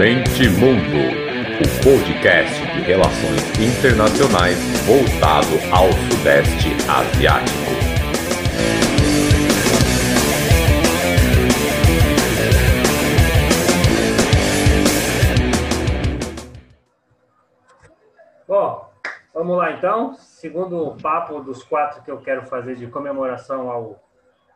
Mente Mundo, o podcast de relações internacionais voltado ao Sudeste Asiático. Bom, vamos lá então. Segundo papo dos quatro que eu quero fazer de comemoração ao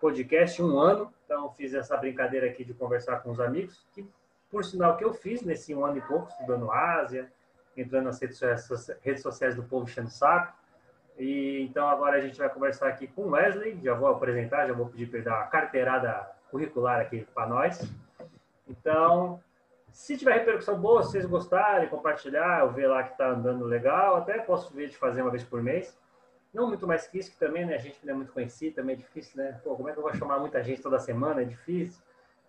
podcast, um ano. Então, fiz essa brincadeira aqui de conversar com os amigos, que por sinal que eu fiz nesse um ano e pouco, estudando Ásia, entrando nas redes sociais, redes sociais do povo enchendo saco. E então agora a gente vai conversar aqui com o Wesley, já vou apresentar, já vou pedir para ele dar uma carteirada curricular aqui para nós. Então, se tiver repercussão boa, se vocês gostarem, compartilhar, eu ver lá que está andando legal, até posso ver de fazer uma vez por mês. Não muito mais que isso, que também, né, a gente não é muito conhecido, também é difícil, né? Pô, como é que eu vou chamar muita gente toda semana? É difícil.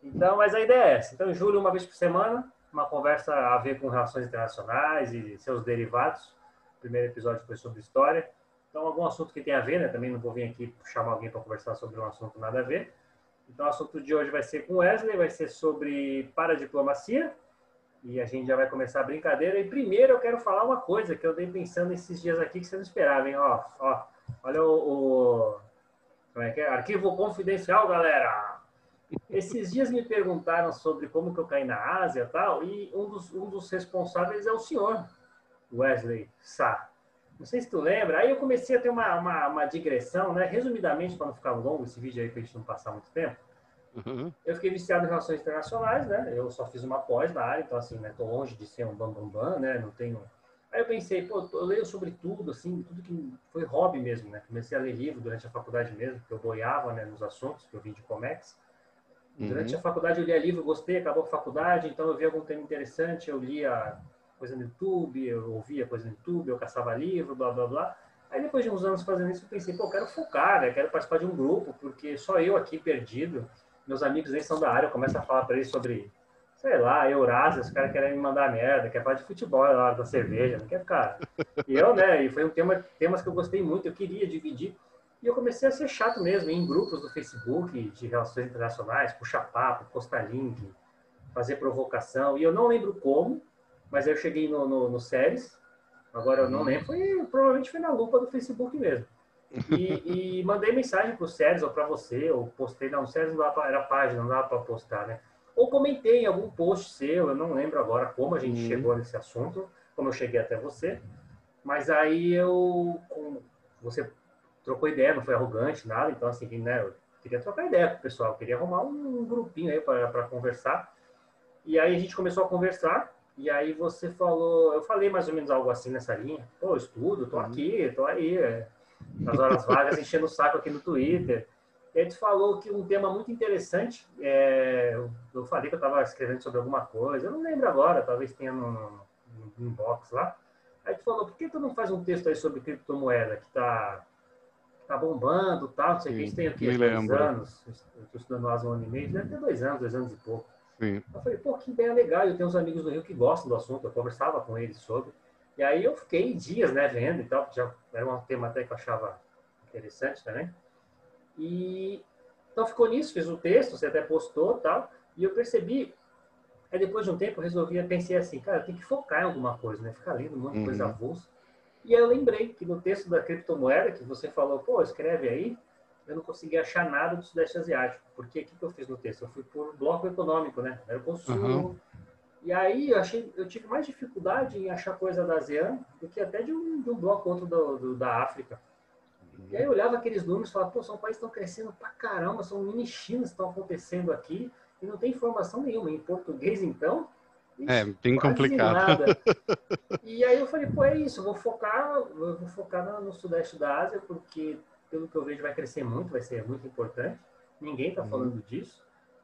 Então, mas a ideia é essa. Então, em julho, uma vez por semana, uma conversa a ver com relações internacionais e seus derivados. O primeiro episódio foi sobre história. Então, algum assunto que tem a ver, né? Também não vou vir aqui chamar alguém para conversar sobre um assunto nada a ver. Então, o assunto de hoje vai ser com Wesley, vai ser sobre paradiplomacia. E a gente já vai começar a brincadeira. E primeiro eu quero falar uma coisa que eu dei pensando esses dias aqui que você não esperava, hein? Ó, ó, olha o, o... Como é que é? Arquivo confidencial, galera! Esses dias me perguntaram sobre como que eu caí na Ásia e tal, e um dos, um dos responsáveis é o senhor, Wesley Sá. Não sei se tu lembra. Aí eu comecei a ter uma, uma, uma digressão, né? Resumidamente, para não ficar longo esse vídeo aí, para a gente não passar muito tempo. Uhum. Eu fiquei viciado em relações internacionais, né? Eu só fiz uma pós na área, então assim, né? Tô longe de ser um bambambam, bam, bam, né? Não tenho... Aí eu pensei, pô, eu leio sobre tudo, assim, tudo que foi hobby mesmo, né? Comecei a ler livro durante a faculdade mesmo, porque eu boiava, né, nos assuntos que eu vim de Comex. Durante uhum. a faculdade eu lia livro, gostei, acabou a faculdade, então eu vi algum tema interessante, eu lia coisa no YouTube, eu ouvia coisa no YouTube, eu caçava livro, blá, blá, blá. Aí depois de uns anos fazendo isso, eu pensei, pô, eu quero focar, né? quero participar de um grupo, porque só eu aqui perdido, meus amigos nem são da área, eu começo a falar para eles sobre, sei lá, Eurásia, os caras querem me mandar merda, quer falar de futebol na hora da cerveja, não quer ficar. E eu, né, e foi um tema, temas que eu gostei muito, eu queria dividir, e eu comecei a ser chato mesmo, em grupos do Facebook de relações internacionais, puxar papo, postar link, fazer provocação. E eu não lembro como, mas aí eu cheguei no, no, no Séries, agora eu não uhum. lembro, foi, provavelmente foi na lupa do Facebook mesmo. E, e mandei mensagem para o Séries ou para você, ou postei, não, o Séries não dava pra, era página, não dava para postar, né? Ou comentei em algum post seu, eu não lembro agora como a gente uhum. chegou nesse assunto, como eu cheguei até você, mas aí eu, com, você trocou ideia, não foi arrogante, nada. Então, assim, né, eu queria trocar ideia com o pessoal, queria arrumar um grupinho aí para conversar. E aí a gente começou a conversar, e aí você falou, eu falei mais ou menos algo assim nessa linha. Pô, estudo, tô uhum. aqui, tô aí, é, nas horas vagas, enchendo o saco aqui no Twitter. E aí tu falou que um tema muito interessante, é, eu falei que eu estava escrevendo sobre alguma coisa, eu não lembro agora, talvez tenha no, no, no inbox lá. Aí tu falou, por que tu não faz um texto aí sobre criptomoeda que está tá bombando, tal, não sei o que, isso tem o quê? Dois anos, estou estudando lá um ano e meio, deve ter dois anos, dois anos e pouco. Sim. Eu falei, pô, que ideia legal, eu tenho uns amigos do Rio que gostam do assunto, eu conversava com eles sobre, e aí eu fiquei dias, né, vendo e tal, já era um tema até que eu achava interessante também, e então ficou nisso, fiz o texto, você até postou tal, e eu percebi, aí depois de um tempo eu resolvi, pensei assim, cara, tem que focar em alguma coisa, né, ficar lendo um monte de uhum. coisa avulsa, e aí eu lembrei que no texto da criptomoeda, que você falou, pô, escreve aí, eu não consegui achar nada do Sudeste Asiático. Porque o que, que eu fiz no texto? Eu fui por bloco econômico, né? Era o consumo. Uhum. E aí eu, achei, eu tive mais dificuldade em achar coisa da ASEAN do que até de um, de um bloco outro do, do, da África. Uhum. E aí eu olhava aqueles números e falava, pô, são países que estão crescendo pra caramba, são mini Chinas que estão acontecendo aqui e não tem informação nenhuma. Em português, então, é, bem complicado. E aí eu falei, pô, é isso, eu vou focar, vou focar no, sudeste da Ásia, porque pelo que eu vejo vai crescer muito, vai ser muito importante. Ninguém está uhum. falando disso.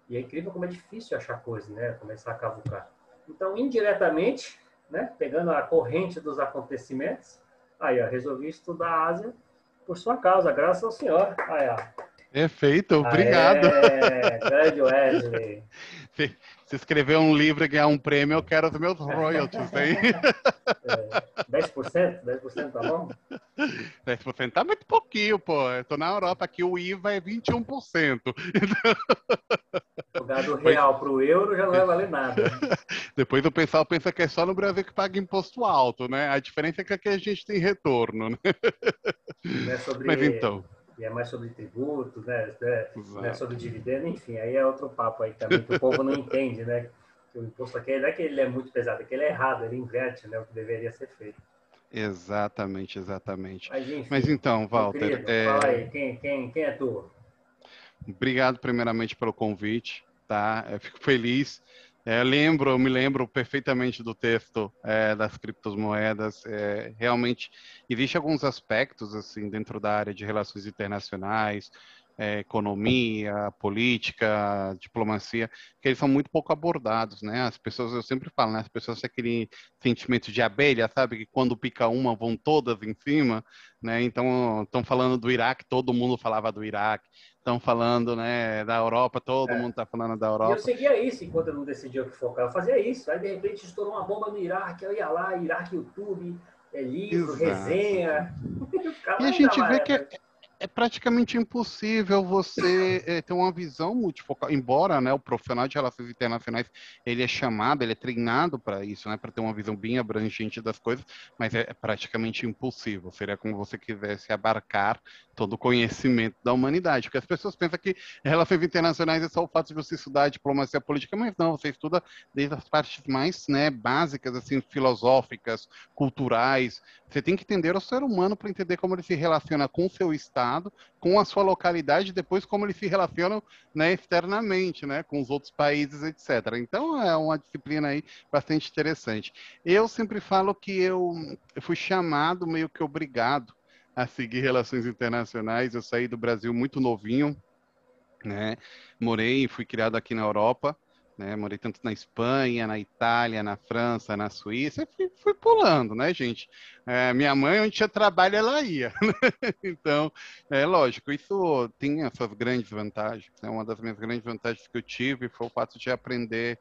E é incrível como é difícil achar coisa, né? Começar a cavucar. Então, indiretamente, né? Pegando a corrente dos acontecimentos, aí, ó, resolvi estudar a Ásia por sua causa, graças ao senhor. Aí, ó. Perfeito, obrigado. É, grande Wesley. Se escrever um livro e ganhar um prêmio, eu quero os meus royalties aí. É, 10%? 10% tá bom? 10% tá muito pouquinho, pô. Eu tô na Europa, aqui o IVA é 21%. Jogar do real para o euro já não vai valer nada. Depois o pessoal pensa que é só no Brasil que paga imposto alto, né? A diferença é que aqui a gente tem retorno, né? É sobre, Mas então. E é mais sobre tributos, né? É, não é sobre dividendo, enfim, aí é outro papo aí também, que o povo não entende, né? Que o imposto aqui não é que ele é muito pesado, é que ele é errado, ele inverte né, o que deveria ser feito. Exatamente, exatamente. Mas, enfim, Mas então, Walter. querido, é... Fala aí, quem, quem, quem é tu? Obrigado primeiramente pelo convite, tá? Eu fico feliz. É, lembro, eu me lembro perfeitamente do texto é, das criptomoedas. É, realmente existe alguns aspectos assim dentro da área de relações internacionais, é, economia, política, diplomacia, que eles são muito pouco abordados, né? As pessoas, eu sempre falo, né? As pessoas têm aquele sentimento de abelha, sabe? Que quando pica uma, vão todas em cima, né? Então, estão falando do Iraque, todo mundo falava do Iraque. Estão falando, né, da Europa, todo É. mundo está falando da E Europa. eu seguia isso enquanto eu não decidia o que focar. Eu fazia isso. Aí, de repente, estourou uma bomba no Iraque. Eu ia lá, Iraque, YouTube, é livro, Exato. resenha. E a gente vê que é, é praticamente impossível você eh, ter uma visão multifocal, embora né, o profissional de relações internacionais ele é chamado, ele é treinado para isso, né, para ter uma visão bem abrangente das coisas, mas é praticamente impossível. Seria como você quisesse abarcar todo o conhecimento da humanidade, porque as pessoas pensam que relações internacionais é só o fato de você estudar diplomacia política, mas não, você estuda desde as partes mais né, básicas, assim, filosóficas, culturais, você tem que entender o ser humano para entender como ele se relaciona com o seu estado, com a sua localidade, depois como ele se relaciona né, externamente, né, com os outros países, etc. Então é uma disciplina aí bastante interessante. Eu sempre falo que eu, eu fui chamado meio que obrigado a seguir relações internacionais. Eu saí do Brasil muito novinho, né? Morei e fui criado aqui na Europa. Né, morei tanto na Espanha, na Itália, na França, na Suíça, fui, fui pulando, né, gente? É, minha mãe, onde tinha trabalho, ela ia. né? então, é lógico, isso tem as suas grandes vantagens. Né? Uma das minhas grandes vantagens que eu tive foi o fato de aprender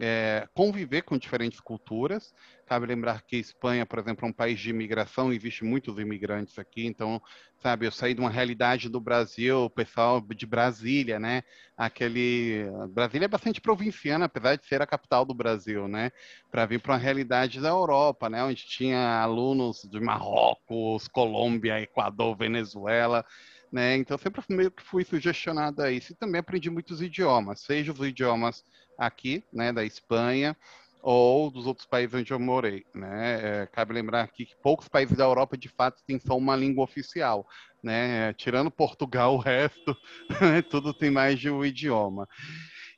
é, conviver com diferentes culturas. Cabe lembrar que Espanha, por exemplo, é um país de imigração, existe muitos imigrantes aqui, então, sabe, eu saí de uma realidade do Brasil, o pessoal de Brasília, né? Aquele. Brasília é bastante provinciana, apesar de ser a capital do Brasil, né? Para vir para uma realidade da Europa, né? Onde tinha alunos de Marrocos, Colômbia, Equador, Venezuela. Né? Então, sempre meio que fui sugestionado a isso. E também aprendi muitos idiomas, seja os idiomas aqui, né, da Espanha, ou dos outros países onde eu morei, né? É, cabe lembrar aqui que poucos países da Europa, de fato, têm só uma língua oficial, né? Tirando Portugal, o resto, tudo tem mais de um idioma.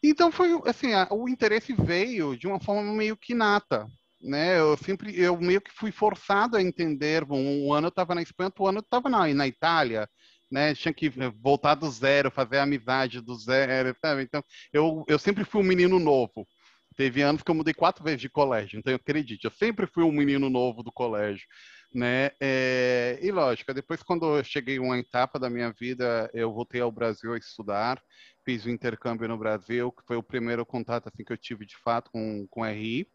Então, foi assim, a, o interesse veio de uma forma meio que nata, né? Eu sempre, eu meio que fui forçado a entender. Um, um ano eu estava na Espanha, outro ano eu estava na, na Itália, né? Tinha que voltar do zero, fazer amizade do zero, sabe? Então, eu, eu sempre fui um menino novo. Teve anos que eu mudei quatro vezes de colégio, então acredite, eu sempre fui um menino novo do colégio, né? É, e lógico, depois quando eu cheguei uma etapa da minha vida, eu voltei ao Brasil a estudar, fiz o intercâmbio no Brasil, que foi o primeiro contato assim que eu tive de fato com com RI,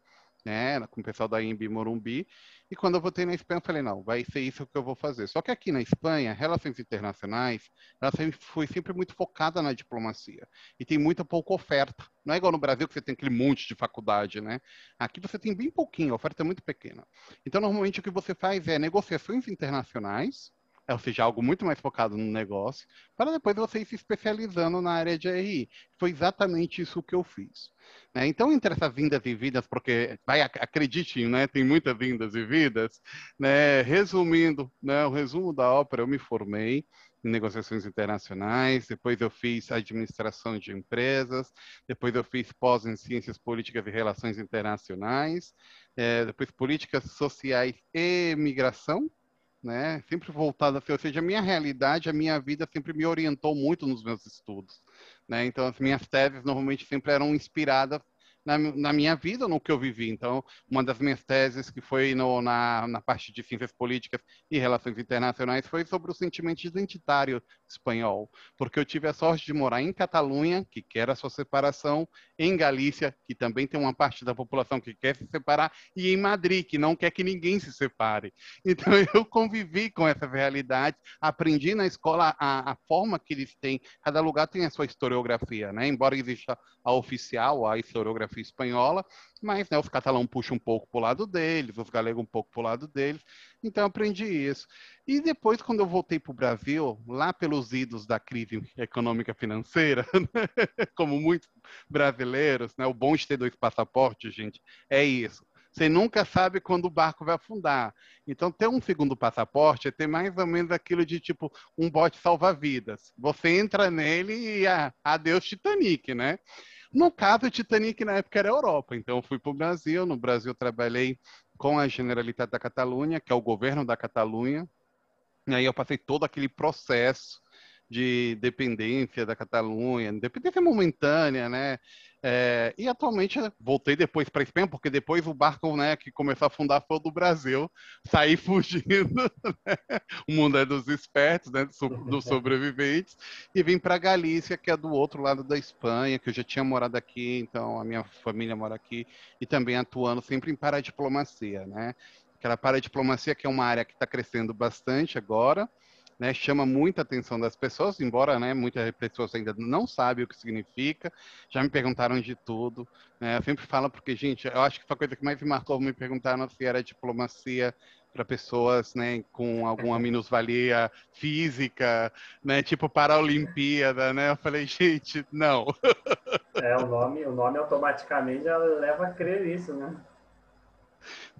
né? Com o pessoal da IMB Morumbi. E quando eu voltei na Espanha, eu falei, não, vai ser isso que eu vou fazer. Só que aqui na Espanha, relações internacionais, ela sempre, foi sempre muito focada na diplomacia. E tem muita pouca oferta. Não é igual no Brasil que você tem aquele monte de faculdade, né? Aqui você tem bem pouquinho, a oferta é muito pequena. Então, normalmente, o que você faz é negociações internacionais, ou seja, algo muito mais focado no negócio, para depois você ir se especializando na área de RI. Foi exatamente isso que eu fiz. Né? Então, entre essas vindas e vidas, porque, vai, acreditem, né? tem muitas vindas e vidas, né? resumindo, né? o resumo da ópera, eu me formei em negociações internacionais, depois eu fiz administração de empresas, depois eu fiz pós em ciências políticas e relações internacionais, é, depois políticas sociais e migração, né? Sempre voltado assim, ou seja, a minha realidade, a minha vida sempre me orientou muito nos meus estudos, né? Então as minhas teses normalmente sempre eram inspiradas na, na, minha vida, no que eu vivi. Então, uma das minhas teses, que foi no, na, na parte de ciências políticas e relações internacionais, foi sobre o sentimento identitário espanhol, porque eu tive a sorte de morar em Catalunha, que quer a sua separação, em Galícia, que também tem uma parte da população que quer se separar, e em Madrid, que não quer que ninguém se separe. Então, eu convivi com essa realidade, aprendi na escola a, a forma que eles têm, cada lugar tem a sua historiografia, né? Embora exista a oficial, a historiografia geografia espanhola, mas né, os catalães puxam um pouco para o lado deles, os galegos um pouco para o lado deles, então aprendi isso. E depois, quando eu voltei para o Brasil, lá pelos idos da crise econômica financeira, né, como muitos brasileiros, né, o bom de ter dois passaportes, gente, é isso. Você nunca sabe quando o barco vai afundar. Então, ter um segundo passaporte é ter mais ou menos aquilo de tipo um bote salva-vidas. Você entra nele e ah, adeus Titanic, né? No caso, o Titanic na época era Europa, então eu fui para o Brasil. No Brasil, trabalhei com a Generalitat da Catalunha, que é o governo da Catalunha. E aí eu passei todo aquele processo de dependência da Catalunha, dependência momentânea, né? É, e atualmente voltei depois para Espanha, porque depois o barco né, que começou a afundar foi do Brasil, saí fugindo, né? o mundo é dos espertos, né, dos sobreviventes, e vim para Galícia, que é do outro lado da Espanha, que eu já tinha morado aqui, então a minha família mora aqui, e também atuando sempre em paradiplomacia, né? Aquela paradiplomacia que é uma área que está crescendo bastante agora, né, chama muita atenção das pessoas, embora né, muitas pessoas ainda não sabem o que significa, já me perguntaram de tudo. Né, eu sempre falo porque, gente, eu acho que foi a coisa que mais me marcou, me perguntaram se era diplomacia para pessoas né, com alguma minusvalia física, né, tipo para a Olimpíada, né? Eu falei, gente, não. É, o nome, o nome automaticamente já leva a crer isso, né?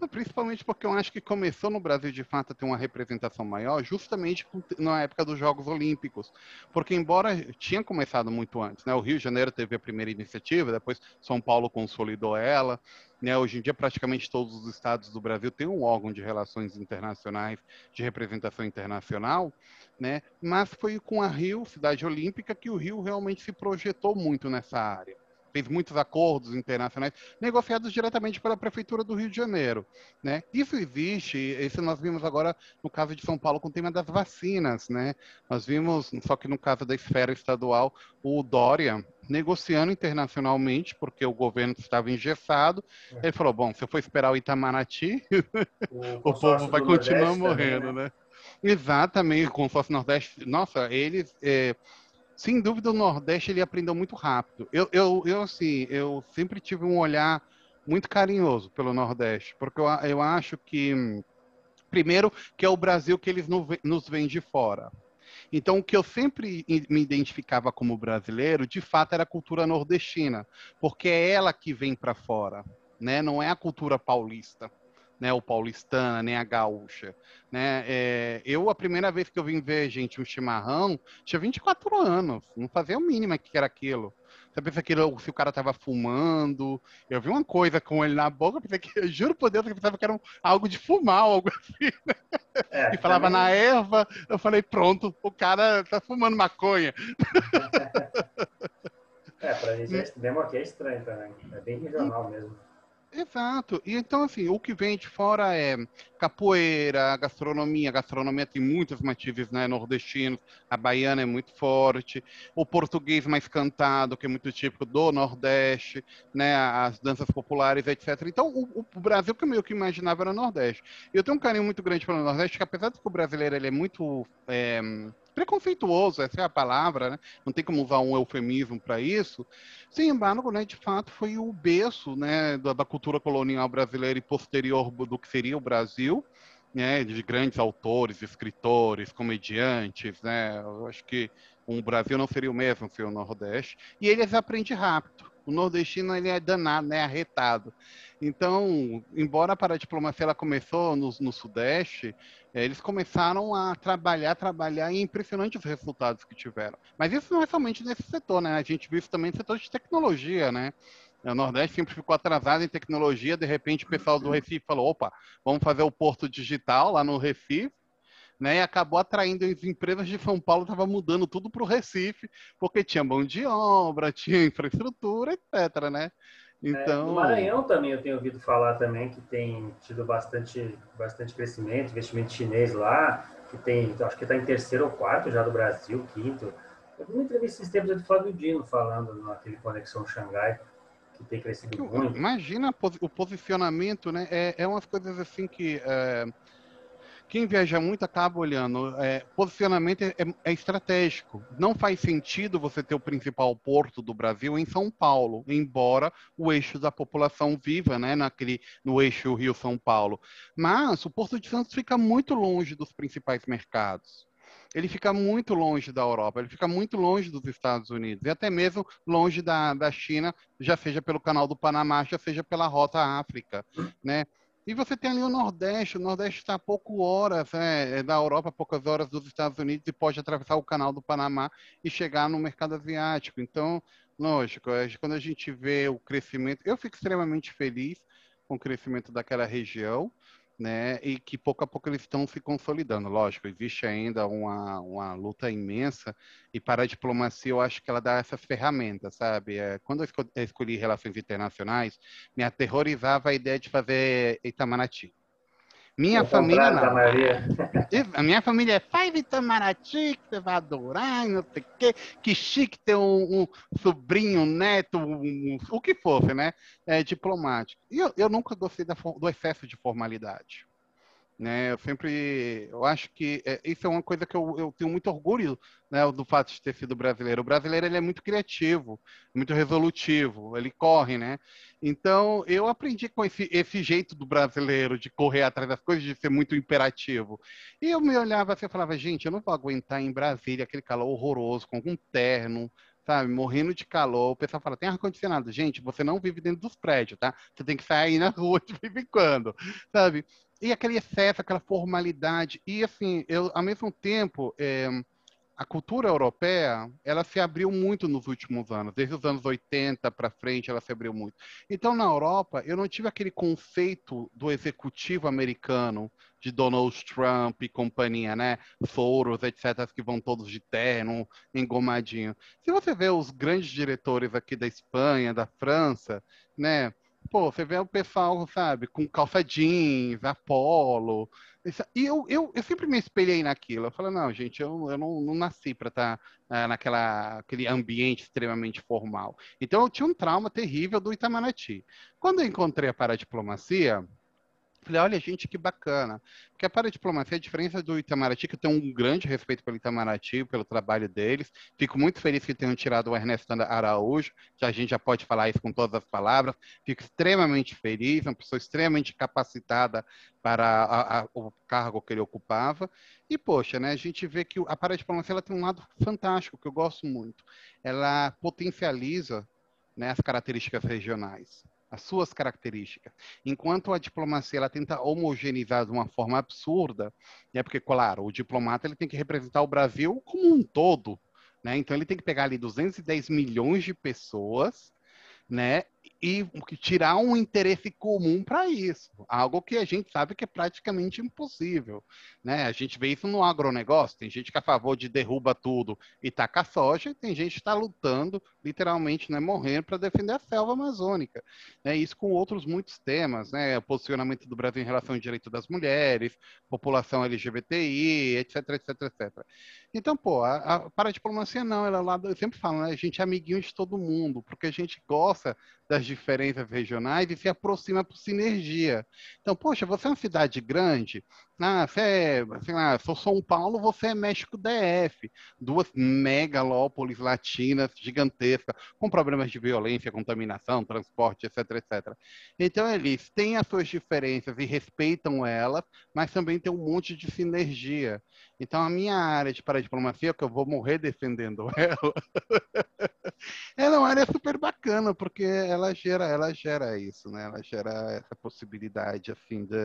Principalmente porque eu acho que começou no Brasil de fato a ter uma representação maior justamente na época dos Jogos Olímpicos. Porque, embora tinha começado muito antes, né? o Rio de Janeiro teve a primeira iniciativa, depois São Paulo consolidou ela. Né? Hoje em dia, praticamente todos os estados do Brasil têm um órgão de relações internacionais, de representação internacional. Né? Mas foi com a Rio, cidade olímpica, que o Rio realmente se projetou muito nessa área fez muitos acordos internacionais negociados diretamente pela Prefeitura do Rio de Janeiro. Né? Isso existe, isso nós vimos agora no caso de São Paulo com o tema das vacinas. Né? Nós vimos, só que no caso da esfera estadual, o Dória negociando internacionalmente, porque o governo estava engessado. É. Ele falou: bom, se eu for esperar o Itamaraty, o, o povo vai continuar morrendo, também, né? né? Exatamente, o consórcio Nordeste. Nossa, eles. É, sem dúvida, o Nordeste ele aprendeu muito rápido. Eu, eu, eu, assim, eu sempre tive um olhar muito carinhoso pelo Nordeste, porque eu, eu acho que, primeiro, que é o Brasil que eles nos vêm de fora. Então, o que eu sempre me identificava como brasileiro, de fato, era a cultura nordestina, porque é ela que vem para fora, né? Não é a cultura paulista né, o paulistana, nem a gaúcha, né? É, eu, a primeira vez que eu vim ver, gente, um chimarrão, tinha 24 anos, não fazia o mínimo que era aquilo. Você pensa que se o cara tava fumando, eu vi uma coisa com ele na boca, eu pensei que, eu juro por Deus, eu pensava que era um, algo de fumar, algo assim, né? é, e falava também... na erva, eu falei, pronto, o cara tá fumando maconha. É, pra gente é, mesmo aqui é estranho também, é bem regional mesmo. Exato. E então, assim, o que vem de fora é capoeira, gastronomia. Gastronomia tem muitos matizes né, nordestinos. A baiana é muito forte. O português mais cantado, que é muito típico do Nordeste, né? As danças populares, etc. Então, o, o Brasil que eu meio que imaginava era Nordeste. Eu tenho um carinho muito grande pelo Nordeste, que apesar de que o brasileiro ele é muito... É, preconceituoso, essa é a palavra, né? não tem como usar um eufemismo para isso. Sem embargo, né, de fato, foi o berço né, da, da, cultura colonial brasileira e posterior do que seria o Brasil, né, de grandes autores, escritores, comediantes. Né? Eu acho que o Brasil não seria o mesmo sem o Nordeste. E eles aprendem rápido. O nordestino ele é danado, né, arretado. Então, embora a paradiplomacia ela começou no, no Sudeste, eles começaram a trabalhar, trabalhar e é impressionante os resultados que tiveram. Mas isso não é somente nesse setor, né? A gente viu isso também no setor de tecnologia, né? O Nordeste sempre ficou atrasado em tecnologia, de repente o pessoal do Recife falou, opa, vamos fazer o porto digital lá no Recife, né, e acabou atraindo as empresas de São Paulo, estava mudando tudo para o Recife, porque tinha mão de obra, tinha infraestrutura, etc. Né? Então... É, no Maranhão também eu tenho ouvido falar também que tem tido bastante, bastante crescimento, investimento chinês lá, que tem, acho que está em terceiro ou quarto já do Brasil, quinto. Eu vi uma entrevista esses tempos de Flávio Dino falando naquele Conexão Xangai, que tem crescido muito. Imagina o posicionamento, né? É, é umas coisas assim que... É quem viaja muito acaba olhando. É, posicionamento é, é, estratégico. Não faz sentido você ter o principal porto do Brasil em São Paulo, embora o eixo da população viva, né, naquele, no eixo Rio-São Paulo. Mas o Porto de Santos fica muito longe dos principais mercados ele fica muito longe da Europa, ele fica muito longe dos Estados Unidos, e até mesmo longe da, da China, já seja pelo canal do Panamá, já seja pela rota África, né? E você tem ali o Nordeste, o Nordeste está a pouco horas né, é da Europa, poucas horas dos Estados Unidos e pode atravessar o canal do Panamá e chegar no mercado asiático. Então, lógico, quando a gente vê o crescimento, eu fico extremamente feliz com o crescimento daquela região, né, e que pouco a pouco eles estão se consolidando. Lógico, existe ainda uma, uma luta imensa, e para a diplomacia eu acho que ela dá essas ferramentas, sabe? É, quando eu escolhi relações internacionais, me aterrorizava a ideia de fazer Itamaraty. Minha família não. A minha família é faz Itamaraty, que você vai adorar, não sei o quê. Que chique ter um, um sobrinho, um neto, um, o que fosse, né? É, diplomático. E eu, eu nunca gostei da, do excesso de formalidade. Né? Eu sempre, eu acho que é, isso é uma coisa que eu, eu tenho muito orgulho né, do fato de ter sido brasileiro. O brasileiro ele é muito criativo, muito resolutivo, ele corre, né? Então eu aprendi com esse, esse jeito do brasileiro de correr atrás das coisas, de ser muito imperativo. E eu me olhava assim e falava, gente, eu não vou aguentar em Brasília aquele calor horroroso, com um terno, sabe, morrendo de calor. O pessoal fala, tem ar-condicionado. Gente, você não vive dentro dos prédios, tá? Você tem que sair na rua de vez em quando, sabe? E aquele excesso, aquela formalidade. E, assim, eu, ao mesmo tempo, é, a cultura europeia, ela se abriu muito nos últimos anos. Desde os anos 80 para frente, ela se abriu muito. Então, na Europa, eu não tive aquele conceito do executivo americano, de Donald Trump e companhia, né? Soros, etc., que vão todos de terno, engomadinho. Se você vê os grandes diretores aqui da Espanha, da França, né? Pô, você vê o pessoal, sabe, com calça jeans, Apollo. E eu, eu, eu sempre me espelhei naquilo. Eu falei, não, gente, eu, eu não, não nasci para estar tá, uh, naquela aquele ambiente extremamente formal. Então eu tinha um trauma terrível do Itamaraty. Quando eu encontrei a paradiplomacia, Falei, olha, gente, que bacana. Porque a paradiplomacia, a diferença do Itamaraty, que eu tenho um grande respeito pelo Itamaraty, pelo trabalho deles. Fico muito feliz que tenham tirado o Ernesto Araújo, que a gente já pode falar isso com todas as palavras. Fico extremamente feliz, uma pessoa extremamente capacitada para a, a, o cargo que ele ocupava. E, poxa, né, a gente vê que a paradiplomacia ela tem um lado fantástico, que eu gosto muito. Ela potencializa né, as características regionais as suas características. Enquanto a diplomacia ela tenta homogeneizar de uma forma absurda, é porque, claro, o diplomata ele tem que representar o Brasil como um todo, né? Então ele tem que pegar ali 210 milhões de pessoas, né? E tirar um interesse comum para isso, algo que a gente sabe que é praticamente impossível, né? A gente vê isso no agronegócio, tem gente que é a favor de derruba tudo e taca soja, e tem gente que está lutando, literalmente, né, morrendo para defender a selva amazônica, né? Isso com outros muitos temas, né? O posicionamento do Brasil em relação ao direito das mulheres, população LGBTI, etc, etc, etc. Então, pô, a, a paradiplomacia não, ela lá, eu sempre falo, né? A gente é amiguinho de todo mundo, porque a gente gosta das diferenças regionais e se aproxima por sinergia. Então, poxa, você é uma cidade grande, ah, você é, sei lá, sou São Paulo, você é México DF, duas megalópolis latinas gigantescas, com problemas de violência, contaminação, transporte, etc, etc. Então, eles têm as suas diferenças e respeitam elas, mas também tem um monte de sinergia. Então, a minha área de paradiplomacia, que eu vou morrer defendendo ela, é uma área super bacana, porque ela gera, ela gera isso, né? Ela gera essa possibilidade, assim, de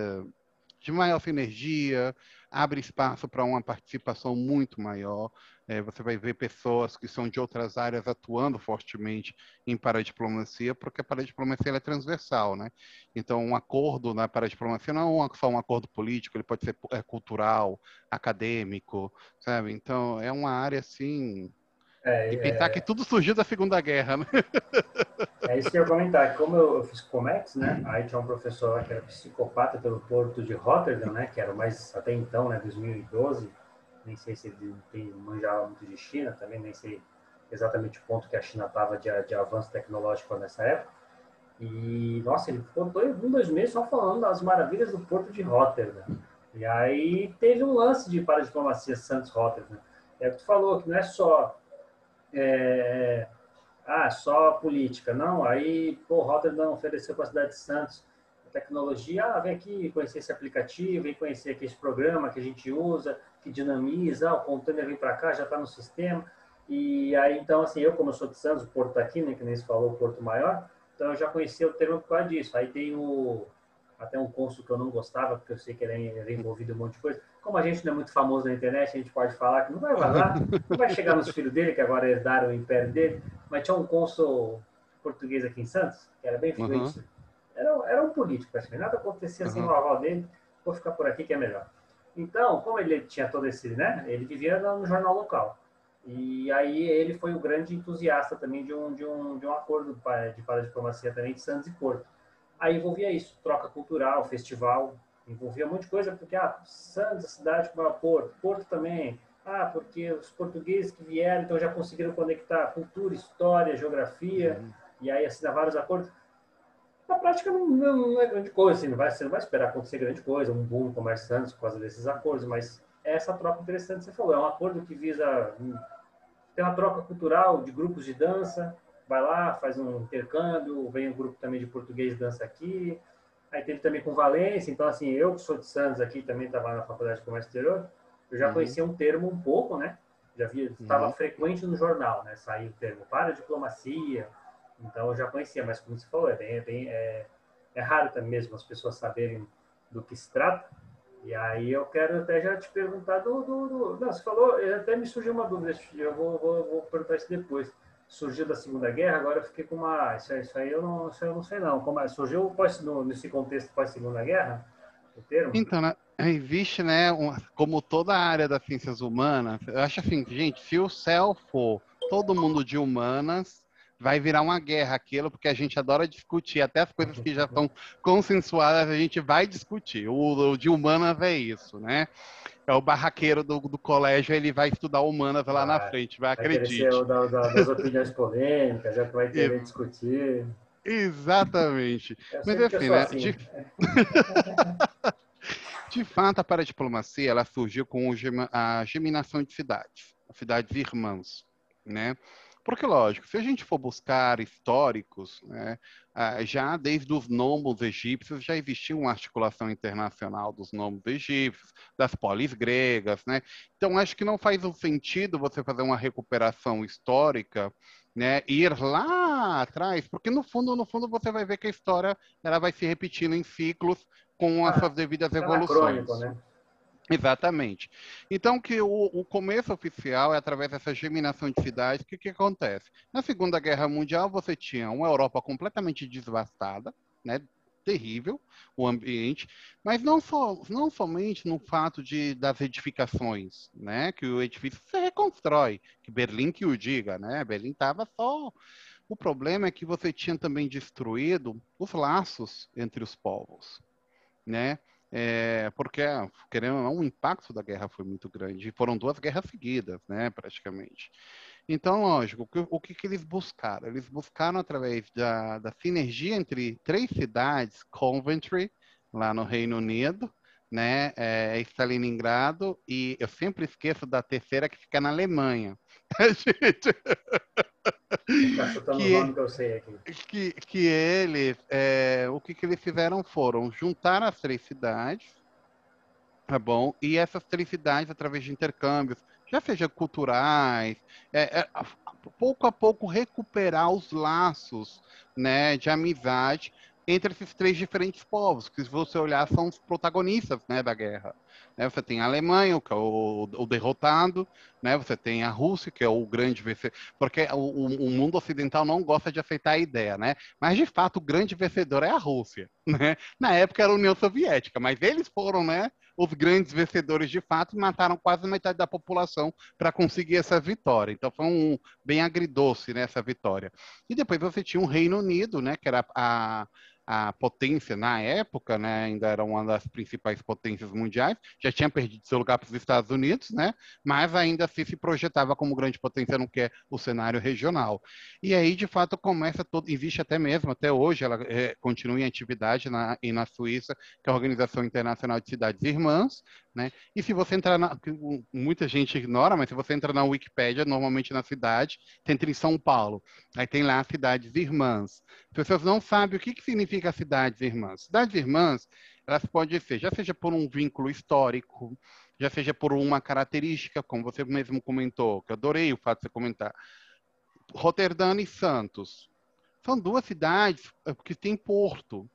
de maior sinergia, abre espaço para uma participação muito maior. É, você vai ver pessoas que são de outras áreas atuando fortemente em paradiplomacia, porque a paradiplomacia é transversal, né? Então, um acordo na paradiplomacia não é só um acordo político, ele pode ser é, cultural, acadêmico, sabe? Então, é uma área, assim, é, e pensar é... que tudo surgiu da Segunda Guerra, né? É isso que eu ia comentar. Como eu, fiz Comex, né? Aí tinha um professor lá que era psicopata pelo porto de Rotterdam, né? Que era o mais, até então, né? 2012. Nem sei se ele tem, manjava muito de China também, nem sei exatamente o ponto que a China estava de, de avanço tecnológico nessa época. E, nossa, ele ficou dois, um, dois meses só falando das maravilhas do porto de Rotterdam. E aí teve um lance de paradiplomacia Santos Rotterdam. Né? É o que tu falou, que não é só é, ah, só política. Não, aí, pô, Rotterdam ofereceu para a cidade de Santos tecnologia, ah, vem aqui conhecer esse aplicativo, vem conhecer aqui esse programa que a gente usa, que dinamiza, o container vem para cá, já está no sistema. E aí, então, assim, eu, como eu sou de Santos, o Porto tá aqui, né, que nem se falou, o Porto Maior, então eu já conhecia o termo por causa disso. Aí tem o, até um cônsul que eu não gostava, porque eu sei que ele era envolvido em um monte de coisa. Como a gente não é muito famoso na internet, a gente pode falar que não vai vazar, não vai chegar nos filhos dele, que agora herdaram o império dele, mas tinha um cônsul português aqui em Santos, que era bem fluente. Uhum. Era, era um político, praticamente. Nada acontecia uhum. sem o aval dele, vou ficar por aqui que é melhor. Então, como ele tinha todo esse, né, ele vivia no jornal local. E aí ele foi o grande entusiasta também de um, de um, de um acordo de paradiplomacia também de Santos e Porto. Aí envolvia isso, troca cultural, festival, envolvia um monte de coisa, porque, ah, Santos, a cidade com o Porto, Porto também, ah, porque os portugueses que vieram, então já conseguiram conectar cultura, história, geografia, uhum. e aí assinar vários acordos. Na prática não, não, é grande coisa, assim, não vai, você não vai esperar acontecer grande coisa, um boom no comércio Santos por causa desses acordos, mas essa troca interessante que você falou, é um acordo que visa tem uma troca cultural de grupos de dança, vai lá, faz um intercâmbio, vem um grupo também de português dança aqui, aí teve também com Valência, então assim, eu que sou de Santos aqui, também estava na Faculdade de Comércio Exterior, eu já uhum. conhecia um termo um pouco, né, já via, estava uhum. frequente no jornal, né, saiu o termo para diplomacia, então eu já conhecia, mas como você falou, é bem, é, bem, é, é raro também mesmo as pessoas saberem do que se trata, e aí eu quero até já te perguntar do, do, do... Não, você falou, até me surgiu uma dúvida, eu vou, vou, vou perguntar isso depois. Surgiu da Segunda Guerra, agora eu fiquei com uma... Isso, isso aí eu não, isso eu não sei não. Como é? Surgiu pós, no, nesse contexto pós-Segunda Guerra? O termo? Então, né? Existe, né, como toda a área das ciências humanas, eu acho assim, gente, se o céu for todo mundo de humanas, vai virar uma guerra aquilo, porque a gente adora discutir, até as coisas que já estão consensuadas, a gente vai discutir. O, o de humanas é isso, né? É o barraqueiro do, do colégio, ele vai estudar humanas lá na frente, vai, vai acredite. O da, da, das opiniões polêmicas, já vai querer discutir. Exatamente. Mas enfim, né? Assim. De... de fato, a paradiplomacia ela surgiu com a geminação de cidades, cidades irmãs, né? Porque, lógico, se a gente for buscar históricos, né, ah, já desde os nomos egípcios já existia uma articulação internacional dos nomos egípcios, das polis gregas, né? Então, acho que não faz o sentido você fazer uma recuperação histórica né, ir lá atrás, porque no fundo, no fundo você vai ver que a história ela vai se repetindo em ciclos com as ah, suas devidas evoluções. Né? Exatamente. Então, que o, o, começo oficial é através dessa germinação de cidades. O que, que acontece? Na Segunda Guerra Mundial, você tinha uma Europa completamente devastada, né? terrível o ambiente, mas não, só, não somente no fato de, das edificações, né? que o edifício se reconstrói, que Berlim que o diga, né? Berlim estava só... O problema é que você tinha também destruído os laços entre os povos, né? É, porque, querendo ou não, o impacto da guerra foi muito grande. Foram duas guerras seguidas, né, praticamente. Então, lógico, o que, o que, que eles buscaram? Eles buscaram, através da, da sinergia entre três cidades, Coventry, lá no Reino Unido, né, é, Stalingrado, e eu sempre esqueço da terceira que fica na Alemanha. Tá que. Que, que eles, é, o que, que eles fizeram foram juntar as três cidades, tá bom? E essas três cidades, através de intercâmbios, já seja culturais, é, é, pouco a pouco recuperar os laços né, de amizade entre esses três diferentes povos, que se você olhar são os protagonistas né, da guerra. Né? Você tem a Alemanha, que é o, o, derrotado, né? você tem a Rússia, que é o grande vencedor, porque o, o, mundo ocidental não gosta de aceitar a ideia, né? mas de fato o grande vencedor é a Rússia. Né? Na época era a União Soviética, mas eles foram né, os grandes vencedores de fato e mataram quase metade da população para conseguir essa vitória. Então foi um bem agridoce né, essa vitória. E depois você tinha o Reino Unido, né, que era a a potência na época, né, ainda era uma das principais potências mundiais, já tinha perdido seu lugar para os Estados Unidos, né, mas ainda assim se projetava como grande potência no que é o cenário regional. E aí, de fato, começa todo, existe até mesmo, até hoje, ela é, continua em atividade na, na Suíça, que é a Organização Internacional de Cidades Irmãs, né, e se você entrar na, muita gente ignora, mas se você entra na Wikipédia, normalmente na cidade, tem entre em São Paulo, aí tem lá cidades irmãs. As pessoas não sabem o que, que significa significa cidades irmãs? Cidades irmãs, elas podem ser, já seja por um vínculo histórico, já seja por uma característica, como você mesmo comentou, que eu adorei o fato de você comentar. Roterdã e Santos. São duas cidades eh, que têm porto.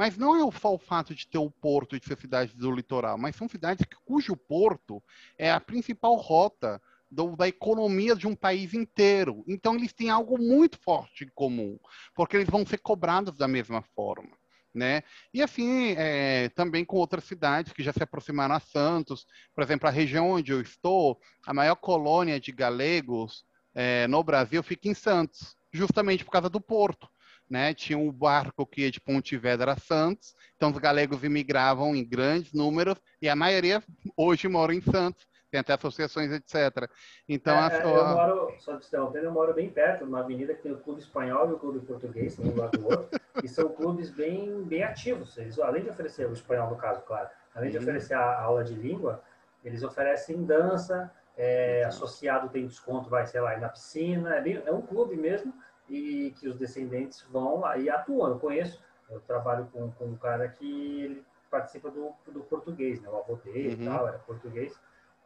Mas não é só o fato de ter o porto de ser cidade do litoral, mas são cidades cujo porto é a principal rota do, da economia de um país inteiro. Então, eles têm algo muito forte em comum, porque eles vão ser cobrados da mesma forma. Né? E assim, é, também com outras cidades que já se aproximaram a Santos, por exemplo, a região onde eu estou, a maior colônia de galegos é, no Brasil fica em Santos, justamente por causa do porto. Né? Tinha um barco que ia de Pontevedra a Santos, então os galegos imigravam em grandes números e a maioria hoje mora em Santos tem até associações, etc. Então, é, a... É, eu moro, só de eu moro bem perto, numa avenida que tem o clube espanhol e o clube português, um lado do outro, e são clubes bem, bem ativos. Eles, além de oferecer o espanhol, no caso, claro, além de uhum. oferecer a aula de língua, eles oferecem dança, é, associado tem desconto, vai, sei lá, na piscina, é, bem, é um clube mesmo, e que os descendentes vão e atuam. Eu conheço, eu trabalho com, com um cara que ele participa do, do português, né? O avô dele uhum. e tal, era português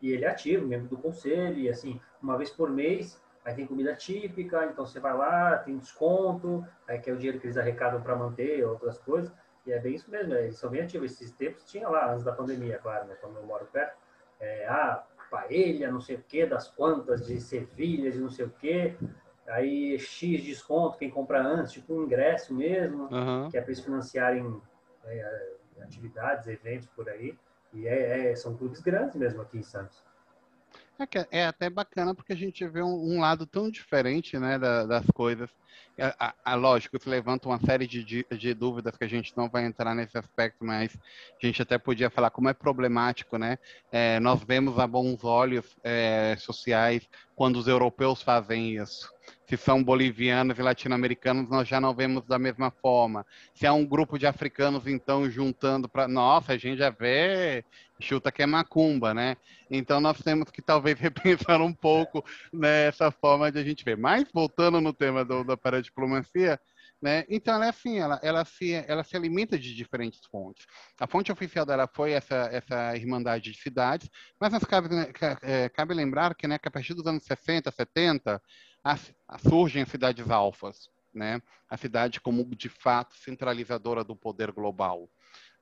e ele é ativo, membro do conselho, e assim, uma vez por mês, aí tem comida típica, então você vai lá, tem desconto, aí que é o dinheiro que eles arrecadam para manter, outras coisas, e é bem isso mesmo, eles são bem ativos. Esses tempos tinha lá, antes da pandemia, claro, né, quando eu moro perto, é, ah, paella, não sei o que, das quantas, de Sevilha, de não sei o que, aí X desconto, quem compra antes, tipo um ingresso mesmo, uhum. que é para eles financiarem é, atividades, eventos por aí. E é, é, são clubes grandes mesmo aqui em Santos. É, é até bacana porque a gente vê um, um lado tão diferente né, da, das coisas. É, a, a, lógico, isso levanta uma série de, de, de, dúvidas que a gente não vai entrar nesse aspecto, mas a gente até podia falar como é problemático, né? É, nós vemos a bons olhos é, sociais quando os europeus fazem isso. Se são bolivianos e latino-americanos, nós já não vemos da mesma forma. Se é um grupo de africanos, então, juntando para. Nossa, a gente já vê, chuta que é macumba, né? Então, nós temos que talvez repensar um pouco nessa forma de a gente ver. Mas, voltando no tema do, da paradiplomacia, né? Então, ela é assim, ela, ela, se, ela se alimenta de diferentes fontes. A fonte oficial dela foi essa, essa Irmandade de Cidades, mas cabe, é, cabe lembrar que, né, que a partir dos anos 60, 70, surgem as cidades alfas, né? A cidade como de fato centralizadora do poder global.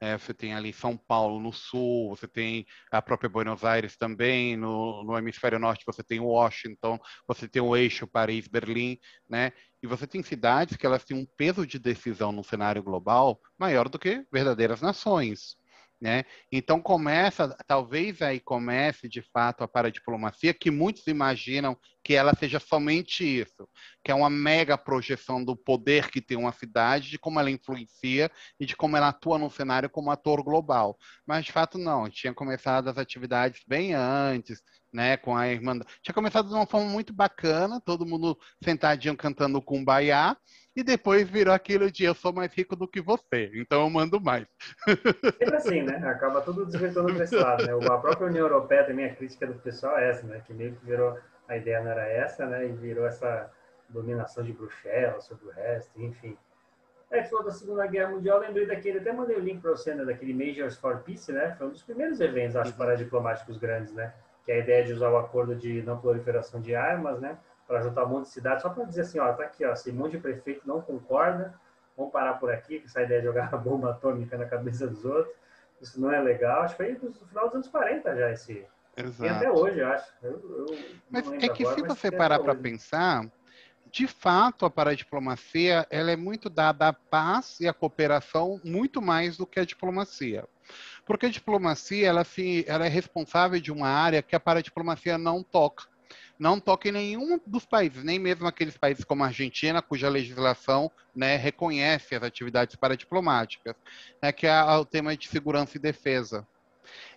É, você tem ali São Paulo no sul, você tem a própria Buenos Aires também, no, no hemisfério norte você tem Washington, você tem o eixo Paris-Berlim, né? E você tem cidades que elas têm um peso de decisão no cenário global maior do que verdadeiras nações. Né? Então começa, talvez aí comece de fato a paradiplomacia, que muitos imaginam que ela seja somente isso, que é uma mega projeção do poder que tem uma cidade, de como ela influencia e de como ela atua no cenário como ator global. Mas de fato não, tinha começado as atividades bem antes, né, com a irmã. Tinha começado de uma forma muito bacana, todo mundo sentadinho cantando Kumbaya, e depois virou aquilo de eu sou mais rico do que você, então eu mando mais. Sempre assim, né? Acaba tudo desvirtuando para esse lado, né? A própria União Europeia também, a crítica do pessoal é essa, né? Que meio que virou, a ideia não era essa, né? E virou essa dominação de Bruxelas sobre o resto, enfim. É, falou da Segunda Guerra Mundial, lembrei daquele, até mandei o link para você, né? Daquele Majors for Peace, né? Foi um dos primeiros eventos, acho, para diplomáticos grandes, né? Que é a ideia de usar o acordo de não proliferação de armas, né? Para juntar um monte de cidades, só para dizer assim, ó, tá aqui, ó, se um monte de prefeito não concorda, vamos parar por aqui, que essa ideia de jogar a bomba atômica na cabeça dos outros, isso não é legal. Acho que foi no final dos anos 40 já esse. Exato. E até hoje, eu acho. Eu, eu mas é que agora, se você parar para pensar, de fato, a paradiplomacia ela é muito dada à paz e à cooperação muito mais do que a diplomacia. Porque a diplomacia ela, se, ela é responsável de uma área que a paradiplomacia não toca não toca em nenhum dos países, nem mesmo aqueles países como a Argentina, cuja legislação né, reconhece as atividades paradiplomáticas, né, que é o tema de segurança e defesa.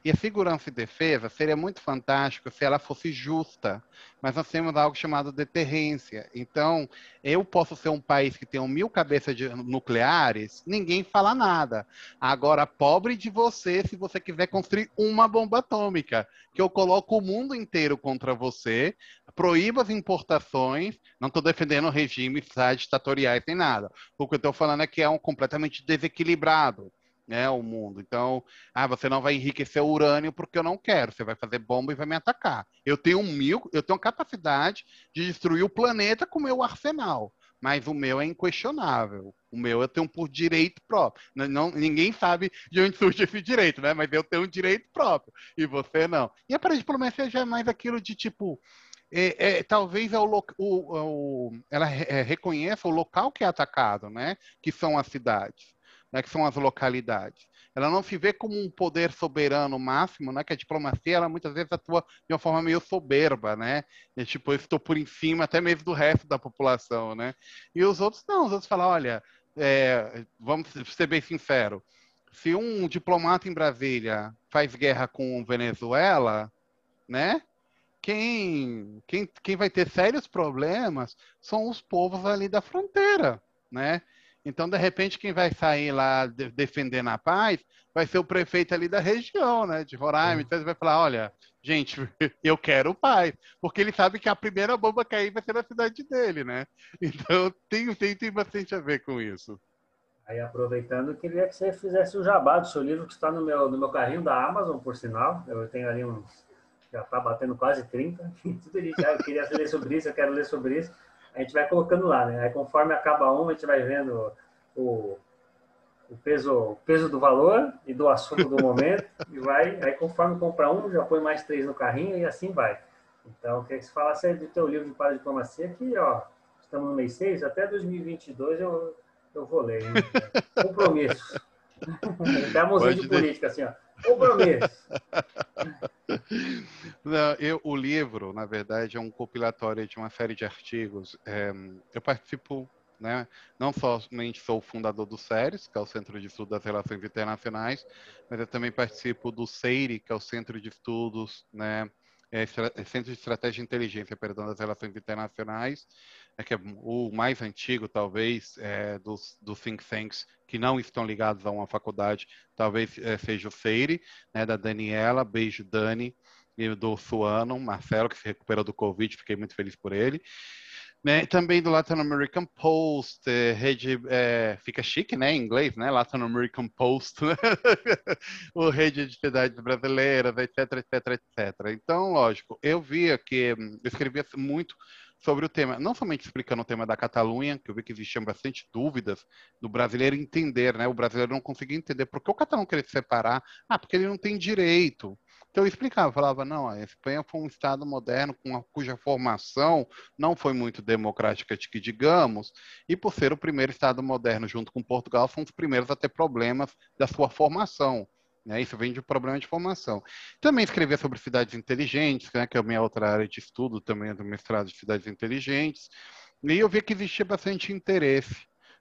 E a segurança e defesa seria muito fantástico se ela fosse justa, mas nós temos algo chamado deterrência. Então, eu posso ser um país que tem mil cabeças nucleares, ninguém fala nada. Agora, pobre de você se você quiser construir uma bomba atômica, que eu coloco o mundo inteiro contra você, proíba as importações, não estou defendendo regimes ditatoriais nem nada. O que eu estou falando é que é um completamente desequilibrado né, o mundo. Então, ah, você não vai enriquecer o urânio porque eu não quero. Você vai fazer bomba e vai me atacar. Eu tenho mil, eu tenho capacidade de destruir o planeta com o meu arsenal. Mas o meu é inquestionável. O meu eu tenho por direito próprio. Não, não, ninguém sabe de onde surge esse direito, né? Mas eu tenho um direito próprio. E você não. E a paradiplomacia já é mais aquilo de tipo. É, é, talvez é o, o, o, ela é, reconheça o local que é atacado, né? Que são as cidades né, que são as localidades. Ela não se vê como um poder soberano máximo, né, que a diplomacia ela muitas vezes atua de uma forma meio soberba, né? E, tipo, eu estou por em cima até mesmo do resto da população, né? E os outros não, os outros falam, olha, é, vamos ser bem sincero, se um diplomata em Brasília faz guerra com Venezuela, né? Quem, quem, quem vai ter sérios problemas são os povos ali da fronteira, né? Então, de repente, quem vai sair lá de, defendendo a paz vai ser o prefeito ali da região, né, de Roraima. Então, ele vai falar: olha, gente, eu quero paz, porque ele sabe que a primeira bomba cair vai ser na cidade dele, né? Então, tem, tem, tem bastante a ver com isso. Aí, aproveitando, queria que você fizesse o jabá do seu livro, que está no meu, no meu carrinho da Amazon, por sinal. Eu tenho ali uns. Já está batendo quase 30. Tudo isso. Eu queria ler sobre isso, eu quero ler sobre isso a gente vai colocando lá, né? Aí conforme acaba um, a gente vai vendo o, o peso, o peso do valor e do assunto do momento e vai, aí conforme compra um, já põe mais três no carrinho e assim vai. Então, queria que você falasse do teu livro de paradiplomacia, que, ó, estamos no mês 6, até 2022 eu, eu vou ler, hein? Compromisso. Até a mãozinha de política, assim, ó. Compromisso. Não, eu, o livro, na verdade, é um compilatório de uma série de artigos. É, eu participo, né, não somente sou fundador do CERES, que é o Centro de Estudos das Relações Internacionais, mas eu também participo do CEIRE, que é o Centro de Estudos, né, é Centro de Estratégia e Inteligência, perdão, das Relações Internacionais, é que é o mais antigo, talvez, é, dos, dos think tanks que não estão ligados a uma faculdade, talvez é, seja o CEIRE, né, da Daniela, beijo Dani, e do Suano, Marcelo, que se recuperou do Covid, fiquei muito feliz por ele. Né, também do Latin American Post, é, rede, é, fica chique, né, em inglês, né, Latin American Post, né? o rede de cidades brasileiras, etc, etc, etc. Então, lógico, eu via que, eu escrevia muito sobre o tema, não somente explicando o tema da Catalunha, que eu vi que existiam bastante dúvidas do brasileiro entender, né? O brasileiro não conseguia entender por que o catalão queria se separar. Ah, porque ele não tem direito. Então eu explicava, falava, não, a Espanha foi um Estado moderno com a, cuja formação não foi muito democrática, que digamos, e por ser o primeiro Estado moderno junto com Portugal, são os primeiros a ter problemas da sua formação. Né? Isso vem de um problema de formação. Também escrever sobre cidades inteligentes, né? que é a minha outra área de estudo também do mestrado de cidades inteligentes. E eu vi que existia bastante interesse.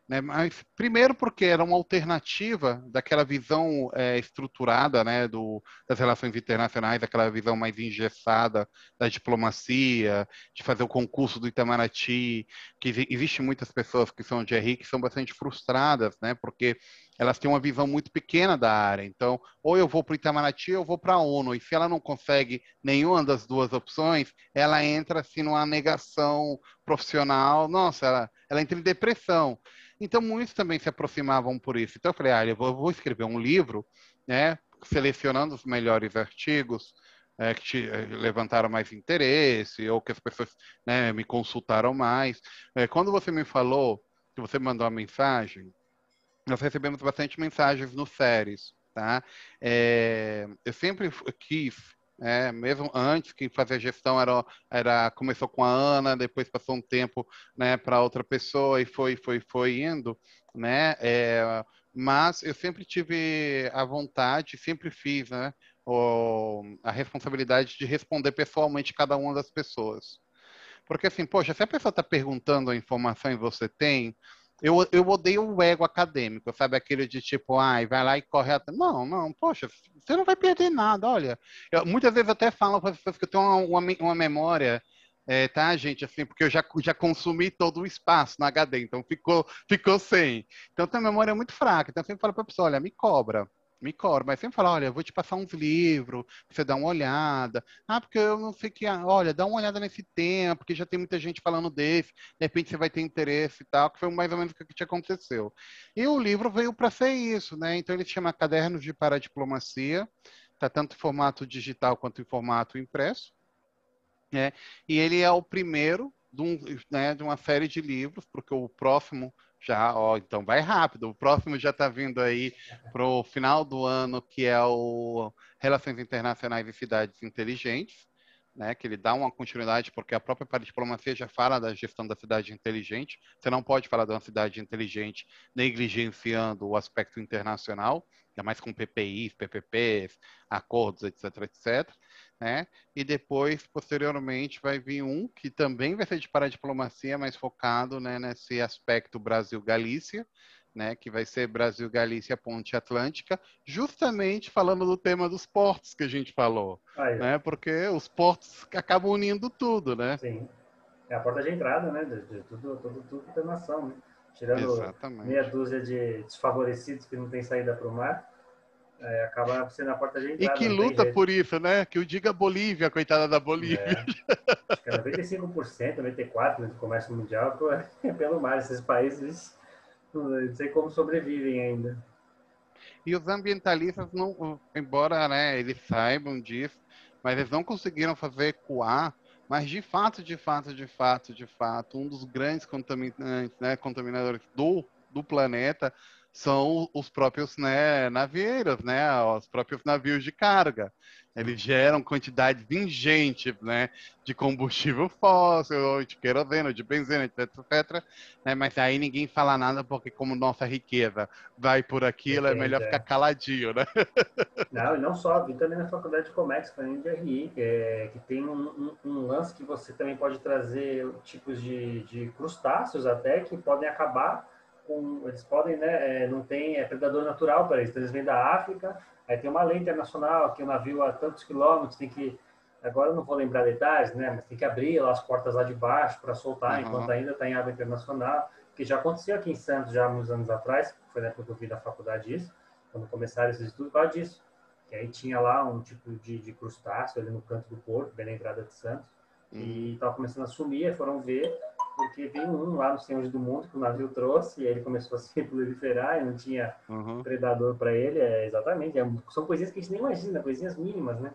Né? Mas, primeiro, porque era uma alternativa daquela visão é, estruturada né, do, das relações internacionais, aquela visão mais engessada da diplomacia, de fazer o concurso do Itamaraty, que existe muitas pessoas que são de RI que são bastante frustradas, né, porque elas têm uma visão muito pequena da área. Então, ou eu vou para o Itamaraty ou eu vou para a ONU. E se ela não consegue nenhuma das duas opções, ela entra assim numa negação profissional. Nossa, ela, ela entra em depressão. Então, muitos também se aproximavam por isso. Então, eu falei, ah, eu vou, vou escrever um livro, né, selecionando os melhores artigos, é, que te, é, levantaram mais interesse ou que as pessoas né, me consultaram mais. É, quando você me falou que você mandou a mensagem, nós recebemos bastante mensagens no séries, tá? É, eu sempre quis, é, mesmo antes que fazer gestão era, era começou com a Ana, depois passou um tempo, né, para outra pessoa e foi foi foi indo, né? É, mas eu sempre tive a vontade, sempre fiz, né? O, a responsabilidade de responder pessoalmente cada uma das pessoas. Porque assim, poxa, se a pessoa está perguntando a informação e você tem, eu, eu odeio o ego acadêmico, sabe? Aquele de tipo, ai, vai lá e corre atrás. Não, não, poxa, você não vai perder nada, olha. Eu, muitas vezes eu até falo para as pessoas que eu tenho uma, uma, uma memória é, tá, gente? Assim, porque eu já, já consumi todo o espaço no HD, então ficou, ficou sem. Então, tem memória muito fraca. Então, eu sempre falo para a pessoa: olha, me cobra, me cobra. Mas sempre fala: olha, vou te passar uns livros, você dar uma olhada. Ah, porque eu não sei que. Olha, dá uma olhada nesse tema, porque já tem muita gente falando desse. De repente você vai ter interesse e tal, que foi mais ou menos o que te aconteceu. E o livro veio para ser isso, né? Então, ele se chama Cadernos de Paradiplomacia. Está tanto em formato digital quanto em formato impresso. É, e ele é o primeiro de, um, né, de, uma série de livros, porque o próximo já, ó, então vai rápido, o próximo já está vindo aí para o final do ano, que é o Relações Internacionais e Cidades Inteligentes, né, que ele dá uma continuidade, porque a própria paradiplomacia já fala da gestão da cidade inteligente. Você não pode falar de uma cidade inteligente negligenciando o aspecto internacional, ainda mais com PPIs, PPPs, acordos, etc, etc né? E depois, posteriormente, vai vir um que também vai ser de paradiplomacia, mas focado né, nesse aspecto Brasil-Galícia, né, que vai ser Brasil-Galícia Ponte Atlântica, justamente falando do tema dos portos que a gente falou, né, porque os portos acabam unindo tudo, né? Sim, é a porta de entrada, né, de, de tudo, tudo, tudo da nação, né? Tirando Exatamente. meia dúzia de desfavorecidos que não tem saída para o mar, é, acaba sendo a porta de entrada. E que luta por isso, né? Que o diga Bolívia, coitada da Bolívia. É. É 95%, 94% do comércio mundial é pelo mar. Esses países, não sei como sobrevivem ainda. E os ambientalistas, não, embora né, eles saibam disso, mas eles não conseguiram fazer ecoar mas de fato, de fato, de fato, de fato, um dos grandes contaminantes, né, contaminadores do, do planeta são os próprios né, navieiros, né, os próprios navios de carga. Eles geram quantidades ingentes né, de combustível fóssil, de querosene, de benzina, etc, etc. Né, mas aí ninguém fala nada porque como nossa riqueza vai por aquilo, é melhor ficar caladinho, né? Não, e não só, vi também na faculdade de comércio, também de RI, é, que tem um, um, um, lance que você também pode trazer tipos de, de crustáceos até que podem acabar com, eles podem, né, é, não tem é predador natural para eles, então eles vêm da África, aí tem uma lei internacional que o navio a tantos quilômetros tem que, agora eu não vou lembrar detalhes, né, mas tem que abrir lá as portas lá de baixo para soltar, uhum. enquanto ainda está em água internacional, que já aconteceu aqui em Santos já há uns anos atrás, foi na época que eu vi na faculdade isso, quando começaram esses estudos, por disso, que aí tinha lá um tipo de, de crustáceo ali no canto do porto, bem na entrada de Santos, uhum. e estava começando a sumir, foram ver, porque veio um lá no Senhor do Mundo que o navio trouxe e aí ele começou a se proliferar e não tinha uhum. predador para ele. É, exatamente, é, são coisinhas que a gente nem imagina, coisinhas mínimas, né?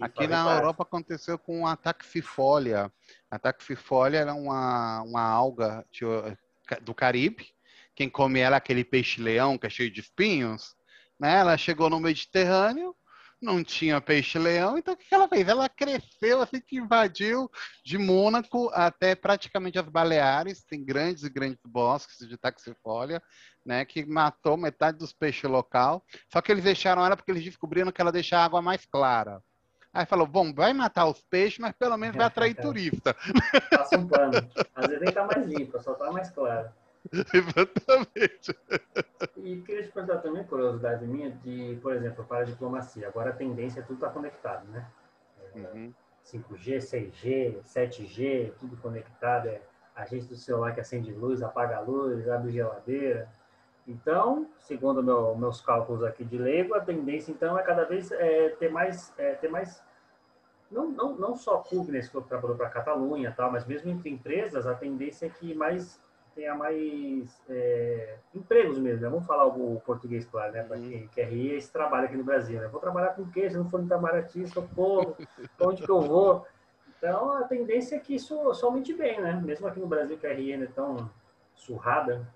Aqui na parte. Europa aconteceu com a taxifolia. A taxifolia era uma, uma alga de, do Caribe. Quem come ela é aquele peixe-leão que é cheio de espinhos. Né? Ela chegou no Mediterrâneo, não tinha peixe-leão, então o que ela fez? Ela cresceu assim que invadiu de Mônaco até praticamente as Baleares, tem grandes e grandes bosques de taxifólia, né, que matou metade dos peixes local, só que eles deixaram ela porque eles descobriram que ela deixa a água mais clara. Aí falou, bom, vai matar os peixes, mas pelo menos vai atrair turista. Passa um pano. Às vezes nem tá mais limpa, só tá mais clara. Exatamente. E queria te perguntar também, curiosidade minha, de, por exemplo, para a diplomacia. Agora a tendência é tudo estar tá conectado, né? É, uhum. 5G, 6G, 7G, tudo conectado. É a gente do celular que acende luz, apaga a luz, abre geladeira. Então, segundo meu, meus cálculos aqui de leigo, a tendência então é cada vez é, ter mais, é, ter mais não, não, não só Kubernetes que trabalhou para a Catalunha, tal, mas mesmo entre empresas, a tendência é que mais tenha mais é, empregos mesmo, né? Vamos falar o português, claro, né? Para uhum. quem quer rir, esse trabalho aqui no Brasil, né? Vou trabalhar com o quê? Se não for no Itamaraty, socorro, onde que eu vou? Então, a tendência é que isso somente bem, né? Mesmo aqui no Brasil, que a RN é tão surrada.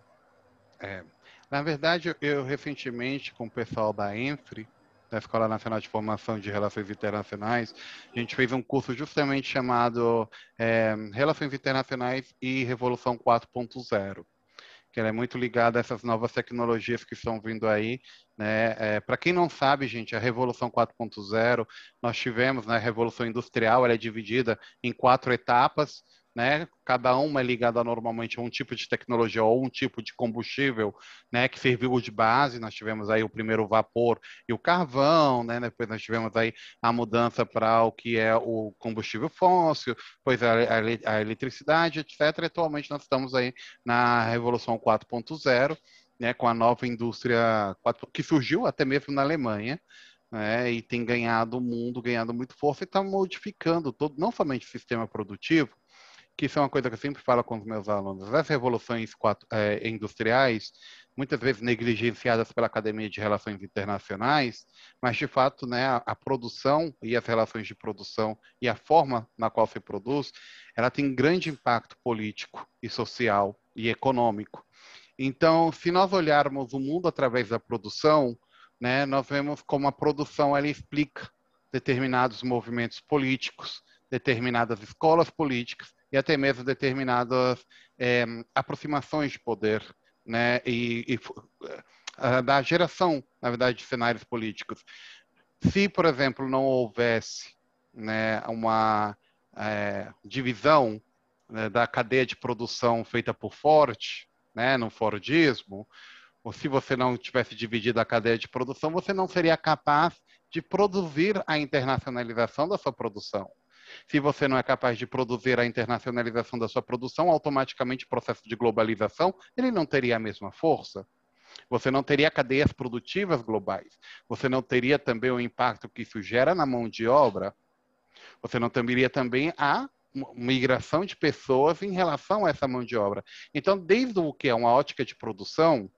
É. Na verdade, eu recentemente, com o pessoal da Enfre, da Escola Nacional de Formação de Relações Internacionais, a gente fez um curso justamente chamado é, Relações Internacionais e Revolução 4.0 que ela é muito ligada a essas novas tecnologias que estão vindo aí. Né? É, Para quem não sabe, gente, a Revolução 4.0, nós tivemos, né, a Revolução Industrial, ela é dividida em quatro etapas, né? Cada uma é ligada normalmente a um tipo de tecnologia ou um tipo de combustível, né? Que serviu de base. Nós tivemos aí o primeiro vapor e o carvão, né? Depois nós tivemos aí a mudança para o que é o combustível fóssil, depois a, a, a eletricidade, etc. E atualmente nós estamos aí na revolução 4.0, né? Com a nova indústria 4, que surgiu até mesmo na Alemanha, né, e tem ganhado o mundo, ganhado muito força e está modificando todo, não somente o sistema produtivo, que isso é uma coisa que eu sempre falo com os meus alunos. As revoluções quatro, é, industriais, muitas vezes negligenciadas pela Academia de Relações Internacionais, mas de fato, né, a, a, produção e as relações de produção e a forma na qual se produz, ela tem grande impacto político e social e econômico. Então, se nós olharmos o mundo através da produção, né, nós vemos como a produção ela explica determinados movimentos políticos, determinadas escolas políticas e até mesmo determinadas é, aproximações de poder, né, e, e uh, da geração, na verdade, de cenários políticos. Se, por exemplo, não houvesse né, uma é, divisão né, da cadeia de produção feita por Ford, né, no Fordismo, ou se você não tivesse dividido a cadeia de produção, você não seria capaz de produzir a internacionalização da sua produção. Se você não é capaz de produzir a internacionalização da sua produção, automaticamente o processo de globalização ele não teria a mesma força. Você não teria cadeias produtivas globais. Você não teria também o impacto que isso gera na mão de obra. Você não teria também a migração de pessoas em relação a essa mão de obra. Então, desde o que é uma ótica de produção,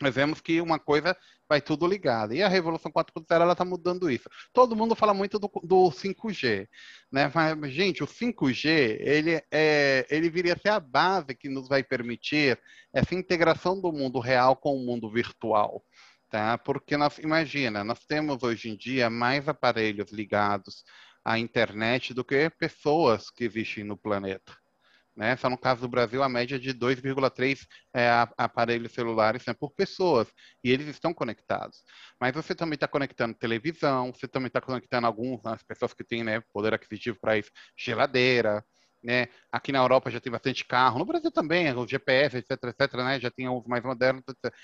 nós vemos que uma coisa vai tudo ligado. E a Revolução 4.0 ela está mudando isso. Todo mundo fala muito do, do 5G, né? Mas, gente, o 5G ele, é, ele viria a ser a base que nos vai permitir essa integração do mundo real com o mundo virtual. Tá? Porque nós, imagina, nós temos hoje em dia mais aparelhos ligados à internet do que pessoas que existem no planeta. Né? Só no caso do Brasil, a média é de 2,3 é, aparelhos celulares né, por pessoas, e eles estão conectados. Mas você também está conectando televisão, você também está conectando algumas as pessoas que têm né, poder aquisitivo para isso, geladeira, né? Aqui na Europa já tem bastante carro, no Brasil também, o GPS, etc, etc, né? Já tem alguns mais modernos, etc.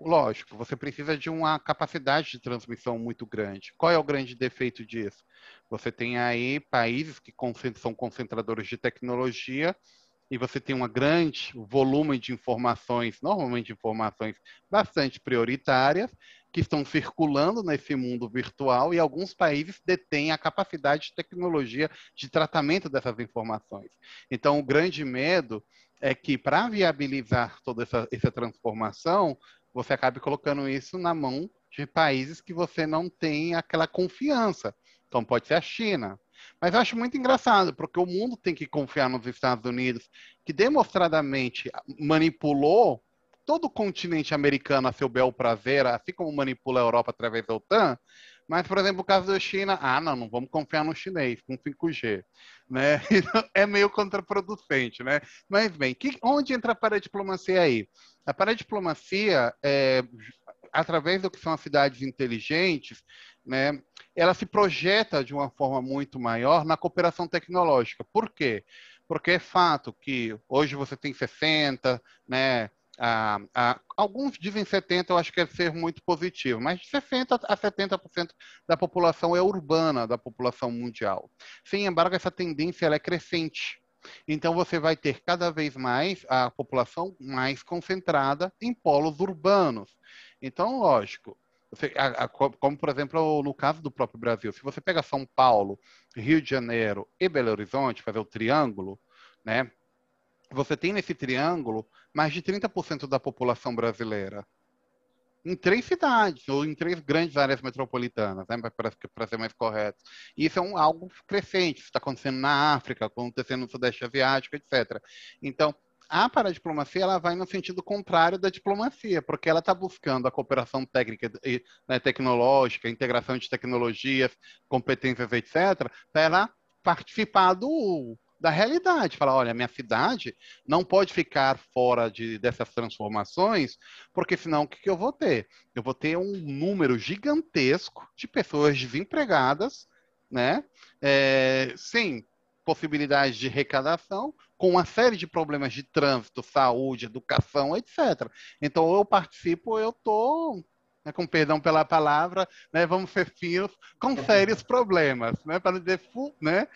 Lógico, você precisa de uma capacidade de transmissão muito grande. Qual é o grande defeito disso? Você tem aí países que são concentradores de tecnologia e você tem um grande volume de informações, normalmente informações bastante prioritárias, que estão circulando nesse mundo virtual e alguns países detêm a capacidade de tecnologia de tratamento dessas informações. Então, o grande medo é que, para viabilizar toda essa, essa transformação, você acabe colocando isso na mão de países que você não tem aquela confiança. Então, pode ser a China, mas eu acho muito engraçado, porque o mundo tem que confiar nos Estados Unidos, que demonstradamente manipulou todo o continente americano a seu bel prazer, assim como manipula a Europa através da OTAN. Mas, por exemplo, o caso da China, ah, não, não vamos confiar no chinês com 5G, né? é meio contraproducente, né? Mas, bem, que, onde entra a paradiplomacia aí? A paradiplomacia, é, através do que são as cidades inteligentes, né, ela se projeta de uma forma muito maior na cooperação tecnológica. Por quê? Porque é fato que hoje você tem 60, né, a, a, alguns dizem 70, eu acho que é ser muito positivo, mas de 60% a 70% da população é urbana, da população mundial. Sem embargo, essa tendência é crescente. Então, você vai ter cada vez mais a população mais concentrada em polos urbanos. Então, lógico, a, a, como, por exemplo, no caso do próprio Brasil, se você pega São Paulo, Rio de Janeiro e Belo Horizonte, fazer o triângulo, né? Você tem nesse triângulo mais de 30% da população brasileira. Em três cidades, ou em três grandes áreas metropolitanas, né, para ser mais correto. E isso é um, algo crescente, está acontecendo na África, acontecendo no Sudeste Asiático, etc. Então, a paradiplomacia ela vai no sentido contrário da diplomacia, porque ela está buscando a cooperação técnica e né, tecnológica, integração de tecnologias, competências, etc., para participar do, da realidade. Falar, olha, minha cidade não pode ficar fora de, dessas transformações, porque senão o que, que eu vou ter? Eu vou ter um número gigantesco de pessoas desempregadas, né? É, sem possibilidades de arrecadação, com uma série de problemas de trânsito, saúde, educação, etc. Então, eu participo, eu estou, né, com perdão pela palavra, né, vamos ser finos, com sérios problemas, né, para dizer, né?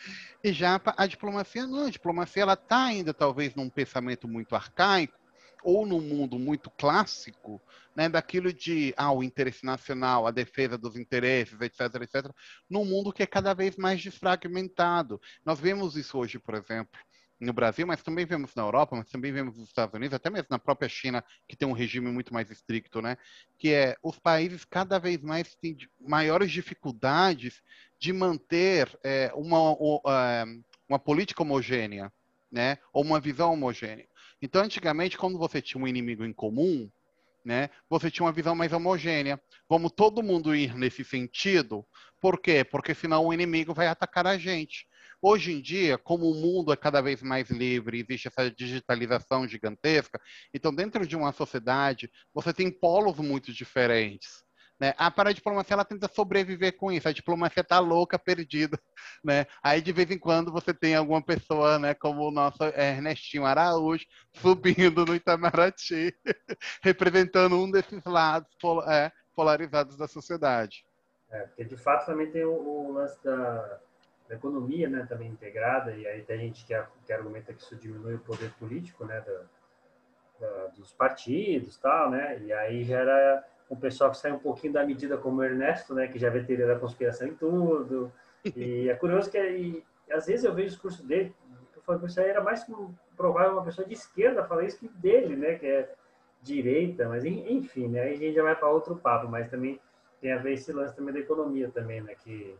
E já a diplomacia, não, a diplomacia ela está ainda talvez num pensamento muito arcaico, ou num mundo muito clássico, né, daquilo de ah, o interesse nacional, a defesa dos interesses, etc, etc, num mundo que é cada vez mais desfragmentado. Nós vemos isso hoje, por exemplo, no Brasil, mas também vemos na Europa, mas também vemos nos Estados Unidos, até mesmo na própria China, que tem um regime muito mais estricto, né? Que é os países cada vez mais têm maiores dificuldades de manter é, uma, uma política homogênea, né? Ou uma visão homogênea. Então, antigamente, quando você tinha um inimigo em comum, né, você tinha uma visão mais homogênea. Vamos todo mundo ir nesse sentido. Por quê? Porque senão o inimigo vai atacar a gente. Hoje em dia, como o mundo é cada vez mais livre, existe essa digitalização gigantesca, então dentro de uma sociedade, você tem polos muito diferentes. Né? A paradiplomacia ela tenta sobreviver com isso. A diplomacia tá louca, perdida, né? Aí de vez em quando você tem alguma pessoa, né, como o nosso Ernestinho Araújo, subindo no Itamaraty, representando um desses lados é, polarizados da sociedade. É, porque de fato também tem o, o lance da, da, economia, né, também integrada, e aí tem gente que, que argumenta que isso diminui o poder político, né, da, da, dos partidos, tal, né? E aí gera um pessoal que sai um pouquinho da medida como o Ernesto, né, que já vê teoria da conspiração em tudo. E é curioso que e, às vezes eu vejo o discurso dele, eu falo, isso aí era mais provável uma pessoa de esquerda falar isso que dele, né, que é direita, mas enfim, né, aí a gente já vai para outro papo, mas também tem a ver esse lance também da economia também, né, que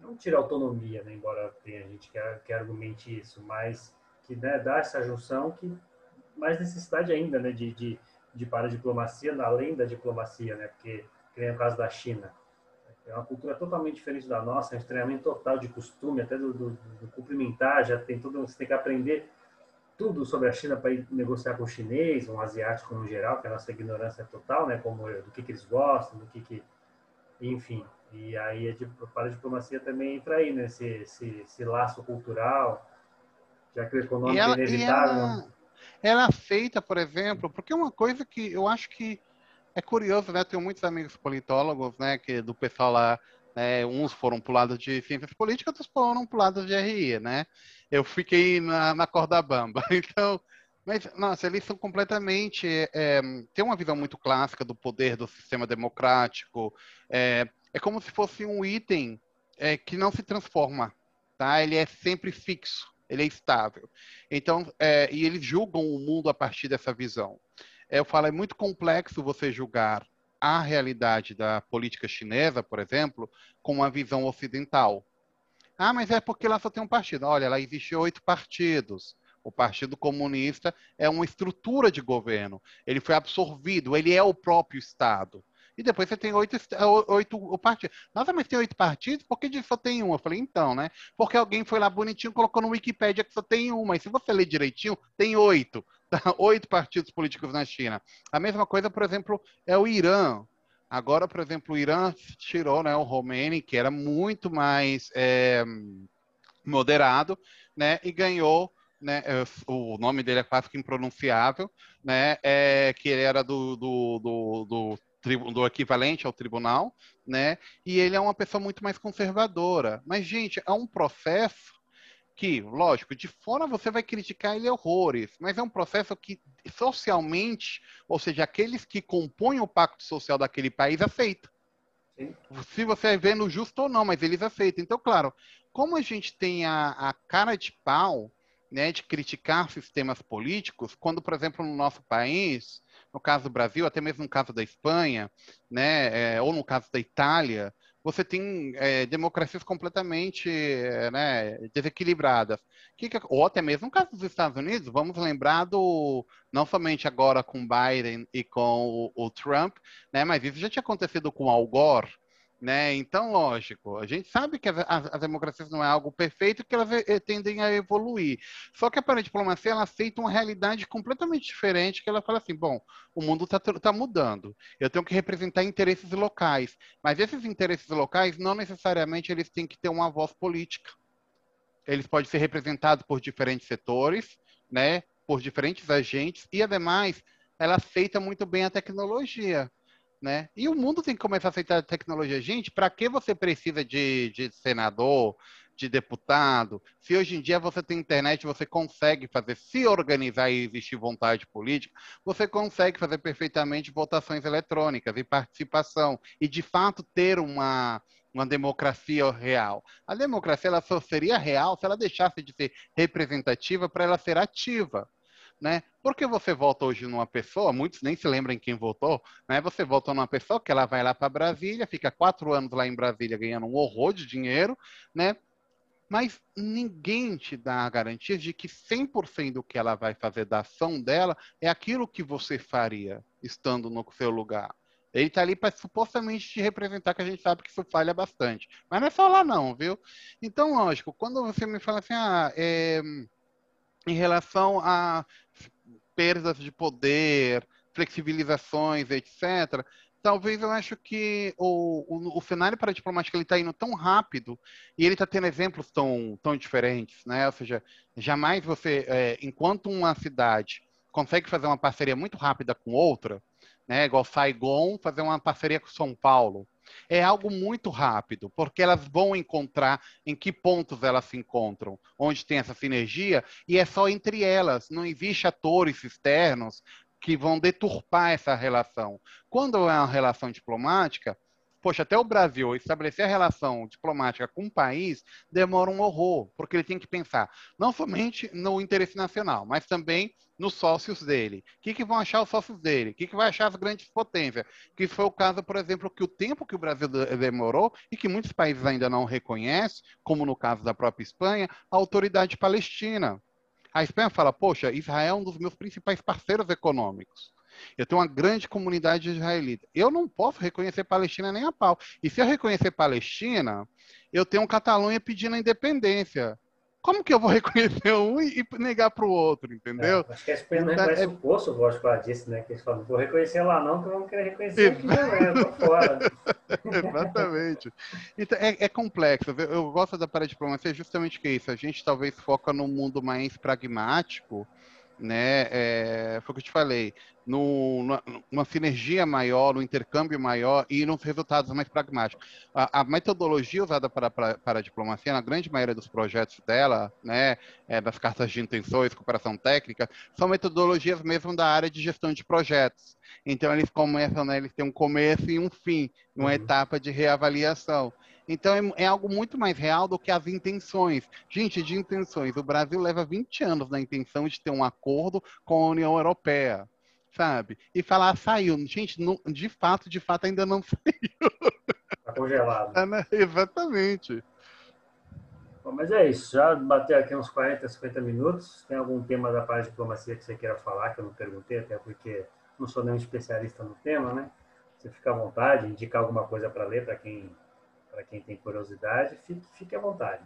não tira autonomia, né, embora tenha gente que, que argumente isso, mas que né, dá essa junção que mais necessidade ainda, né, de, de de paradiplomacia, além da diplomacia, né? Porque, que nem o caso da China. É uma cultura totalmente diferente da nossa, é um estranhamento total de costume, até do, do, do cumprimentar, já tem tudo, você tem que aprender tudo sobre a China para ir negociar com o chinês, um asiático no geral, que a nossa ignorância é total, né? Como do que, que eles gostam, do que que, enfim. E aí a paradiplomacia também entra aí, né? Esse, esse, esse laço cultural, já que o econômico é inevitável. Ela ela aceita, por exemplo, porque é uma coisa que eu acho que é curioso, né? Tenho muitos amigos politólogos, né? Que do pessoal lá, né, uns foram para o lado de ciências políticas, outros foram para o lado de RI, né? Eu fiquei na, na corda bamba. Então, mas, nossa, eles são completamente. É, tem uma visão muito clássica do poder do sistema democrático. É, é como se fosse um item é, que não se transforma, tá? Ele é sempre fixo ele é estável. Então, é, e eles julgam o mundo a partir dessa visão. É, eu falo, é muito complexo você julgar a realidade da política chinesa, por exemplo, com uma visão ocidental. Ah, mas é porque lá só tem um partido. Olha, lá existe oito partidos. O Partido Comunista é uma estrutura de governo. Ele foi absorvido, ele é o próprio Estado e depois você tem oito, oito partidos. Nossa, mas tem oito partidos? Por que só tem um? Eu falei, então, né? Porque alguém foi lá bonitinho colocou no Wikipedia que só tem uma. E se você ler direitinho, tem oito. Tá? Oito partidos políticos na China. A mesma coisa, por exemplo, é o Irã. Agora, por exemplo, o Irã tirou né, o Khomeini, que era muito mais é, moderado, né? E ganhou né, é, o nome dele é quase que impronunciável, né, é, que ele era do, do, do, do do equivalente ao tribunal, né? E ele é uma pessoa muito mais conservadora. Mas, gente, é um processo que, lógico, de fora você vai criticar ele horrores, mas é um processo que socialmente, ou seja, aqueles que compõem o pacto social daquele país aceitam. Se você é vendo justo ou não, mas eles aceitam. Então, claro, como a gente tem a, a cara de pau né, de criticar sistemas políticos, quando, por exemplo, no nosso país, no caso do Brasil, até mesmo no caso da Espanha, né, é, ou no caso da Itália, você tem é, democracias completamente é, né, desequilibradas. Que ou até mesmo no caso dos Estados Unidos, vamos lembrar do, não somente agora com Biden e com o, o Trump, né, mas isso já tinha acontecido com Al Gore, né? Então, lógico, a gente sabe que as, democracias não é algo perfeito que elas eh, tendem a evoluir. Só que a paradiplomacia ela aceita uma realidade completamente diferente, que ela fala assim, bom, o mundo está tá mudando, eu tenho que representar interesses locais, mas esses interesses locais não necessariamente eles têm que ter uma voz política. eles podem ser representados por diferentes setores, né, por diferentes agentes, e ademais ela aceita muito bem a tecnologia. Né? E o mundo tem que começar a aceitar a tecnologia. Gente, para que você precisa de, de senador, de deputado? Se hoje em dia você tem internet, você consegue fazer, se organizar e existir vontade política, você consegue fazer perfeitamente votações eletrônicas e participação. E, de fato, ter uma, uma democracia real. A democracia ela só seria real se ela deixasse de ser representativa para ela ser ativa né? Porque você vota hoje numa pessoa, muitos nem se lembram quem votou, né? Você vota numa pessoa que ela vai lá para Brasília, fica quatro anos lá em Brasília ganhando um horror de dinheiro, né? Mas ninguém te dá a garantia de que 100% do que ela vai fazer da ação dela é aquilo que você faria estando no seu lugar. Ele está ali para supostamente te representar, que a gente sabe que isso falha bastante. Mas não é só lá não, viu? Então, lógico, quando você me fala assim, ah, é, em relação a perdas de poder, flexibilizações, etc., talvez eu acho que o, o, o cenário para a diplomática ele está indo tão rápido e ele está tendo exemplos tão, tão diferentes, né? Ou seja, jamais você, é, enquanto uma cidade consegue fazer uma parceria muito rápida com outra, né? Igual Saigon fazer uma parceria com São Paulo, é algo muito rápido, porque elas vão encontrar em que pontos elas se encontram, onde tem essa sinergia, e é só entre elas, não existe atores externos que vão deturpar essa relação. Quando é uma relação diplomática, poxa, até o Brasil estabelecer a relação diplomática com um país demora um horror, porque ele tem que pensar não somente no interesse nacional, mas também nos sócios dele. O que, que vão achar os sócios dele? O que, que vai achar as grandes potências? Que foi o caso, por exemplo, que o tempo que o Brasil demorou e que muitos países ainda não reconhecem, como no caso da própria Espanha, a autoridade palestina. A Espanha fala, poxa, Israel é um dos meus principais parceiros econômicos. Eu tenho uma grande comunidade israelita. Eu não posso reconhecer Palestina nem a pau. E se eu reconhecer Palestina, eu tenho um Catalunha pedindo a independência como que eu vou reconhecer um e negar para o outro, entendeu? É, acho que a Espanha não reconhece é... o poço, o ela disse, né? Que eles falam, vou reconhecer lá não, que vão querer reconhecer aqui também, eu tô fora. Exatamente. Então, é, é, complexo. Eu gosto da paradiplomacia justamente que é isso. A gente talvez foca no mundo mais pragmático, né? É, foi o que eu te falei, no, numa sinergia maior, no intercâmbio maior e nos resultados mais pragmáticos. A, a metodologia usada para, para, para, a diplomacia, na grande maioria dos projetos dela, né, é, das cartas de intenções, cooperação técnica, são metodologias mesmo da área de gestão de projetos. Então eles começam, né, eles têm um começo e um fim, uma uhum. etapa de reavaliação. Então é, é, algo muito mais real do que as intenções. Gente, de intenções. O Brasil leva 20 anos na intenção de ter um acordo com a União Europeia, sabe? E falar, saiu. Gente, não, de fato, de fato, ainda não saiu. Está congelado. É, né? Exatamente. Bom, mas é isso. Já bateu aqui uns 40, 50 minutos. Tem algum tema da parte de diplomacia que você queira falar, que eu não perguntei, até porque não sou nenhum especialista no tema, né? Você fica à vontade, indicar alguma coisa para ler para quem para quem tem curiosidade, fique, fique à vontade.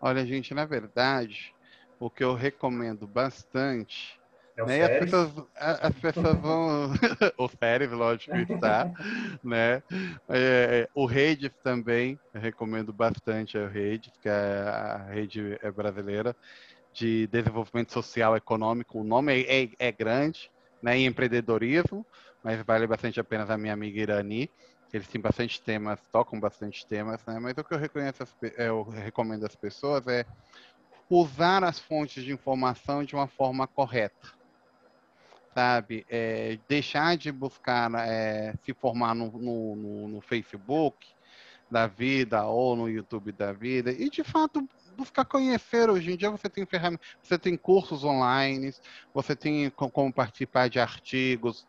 Olha, gente, na verdade, o que eu recomendo bastante. É o né, as, pessoas, as pessoas vão. o Férias, lógico, está. né? É, o Redes também, eu recomendo bastante a Redes, que é a rede é brasileira de desenvolvimento social e econômico. O nome é, é, é grande, né? E empreendedorismo, mas vale bastante a pena a minha amiga Irani. Eles têm bastante temas, tocam bastante temas, né? Mas o que eu reconheço, é, eu recomendo às pessoas é usar as fontes de informação de uma forma correta, sabe? É, deixar de buscar é, se formar no, no, no, no Facebook da vida ou no YouTube da vida e de fato buscar conhecer. Hoje em dia você tem ferramentas, você tem cursos online, você tem como participar de artigos,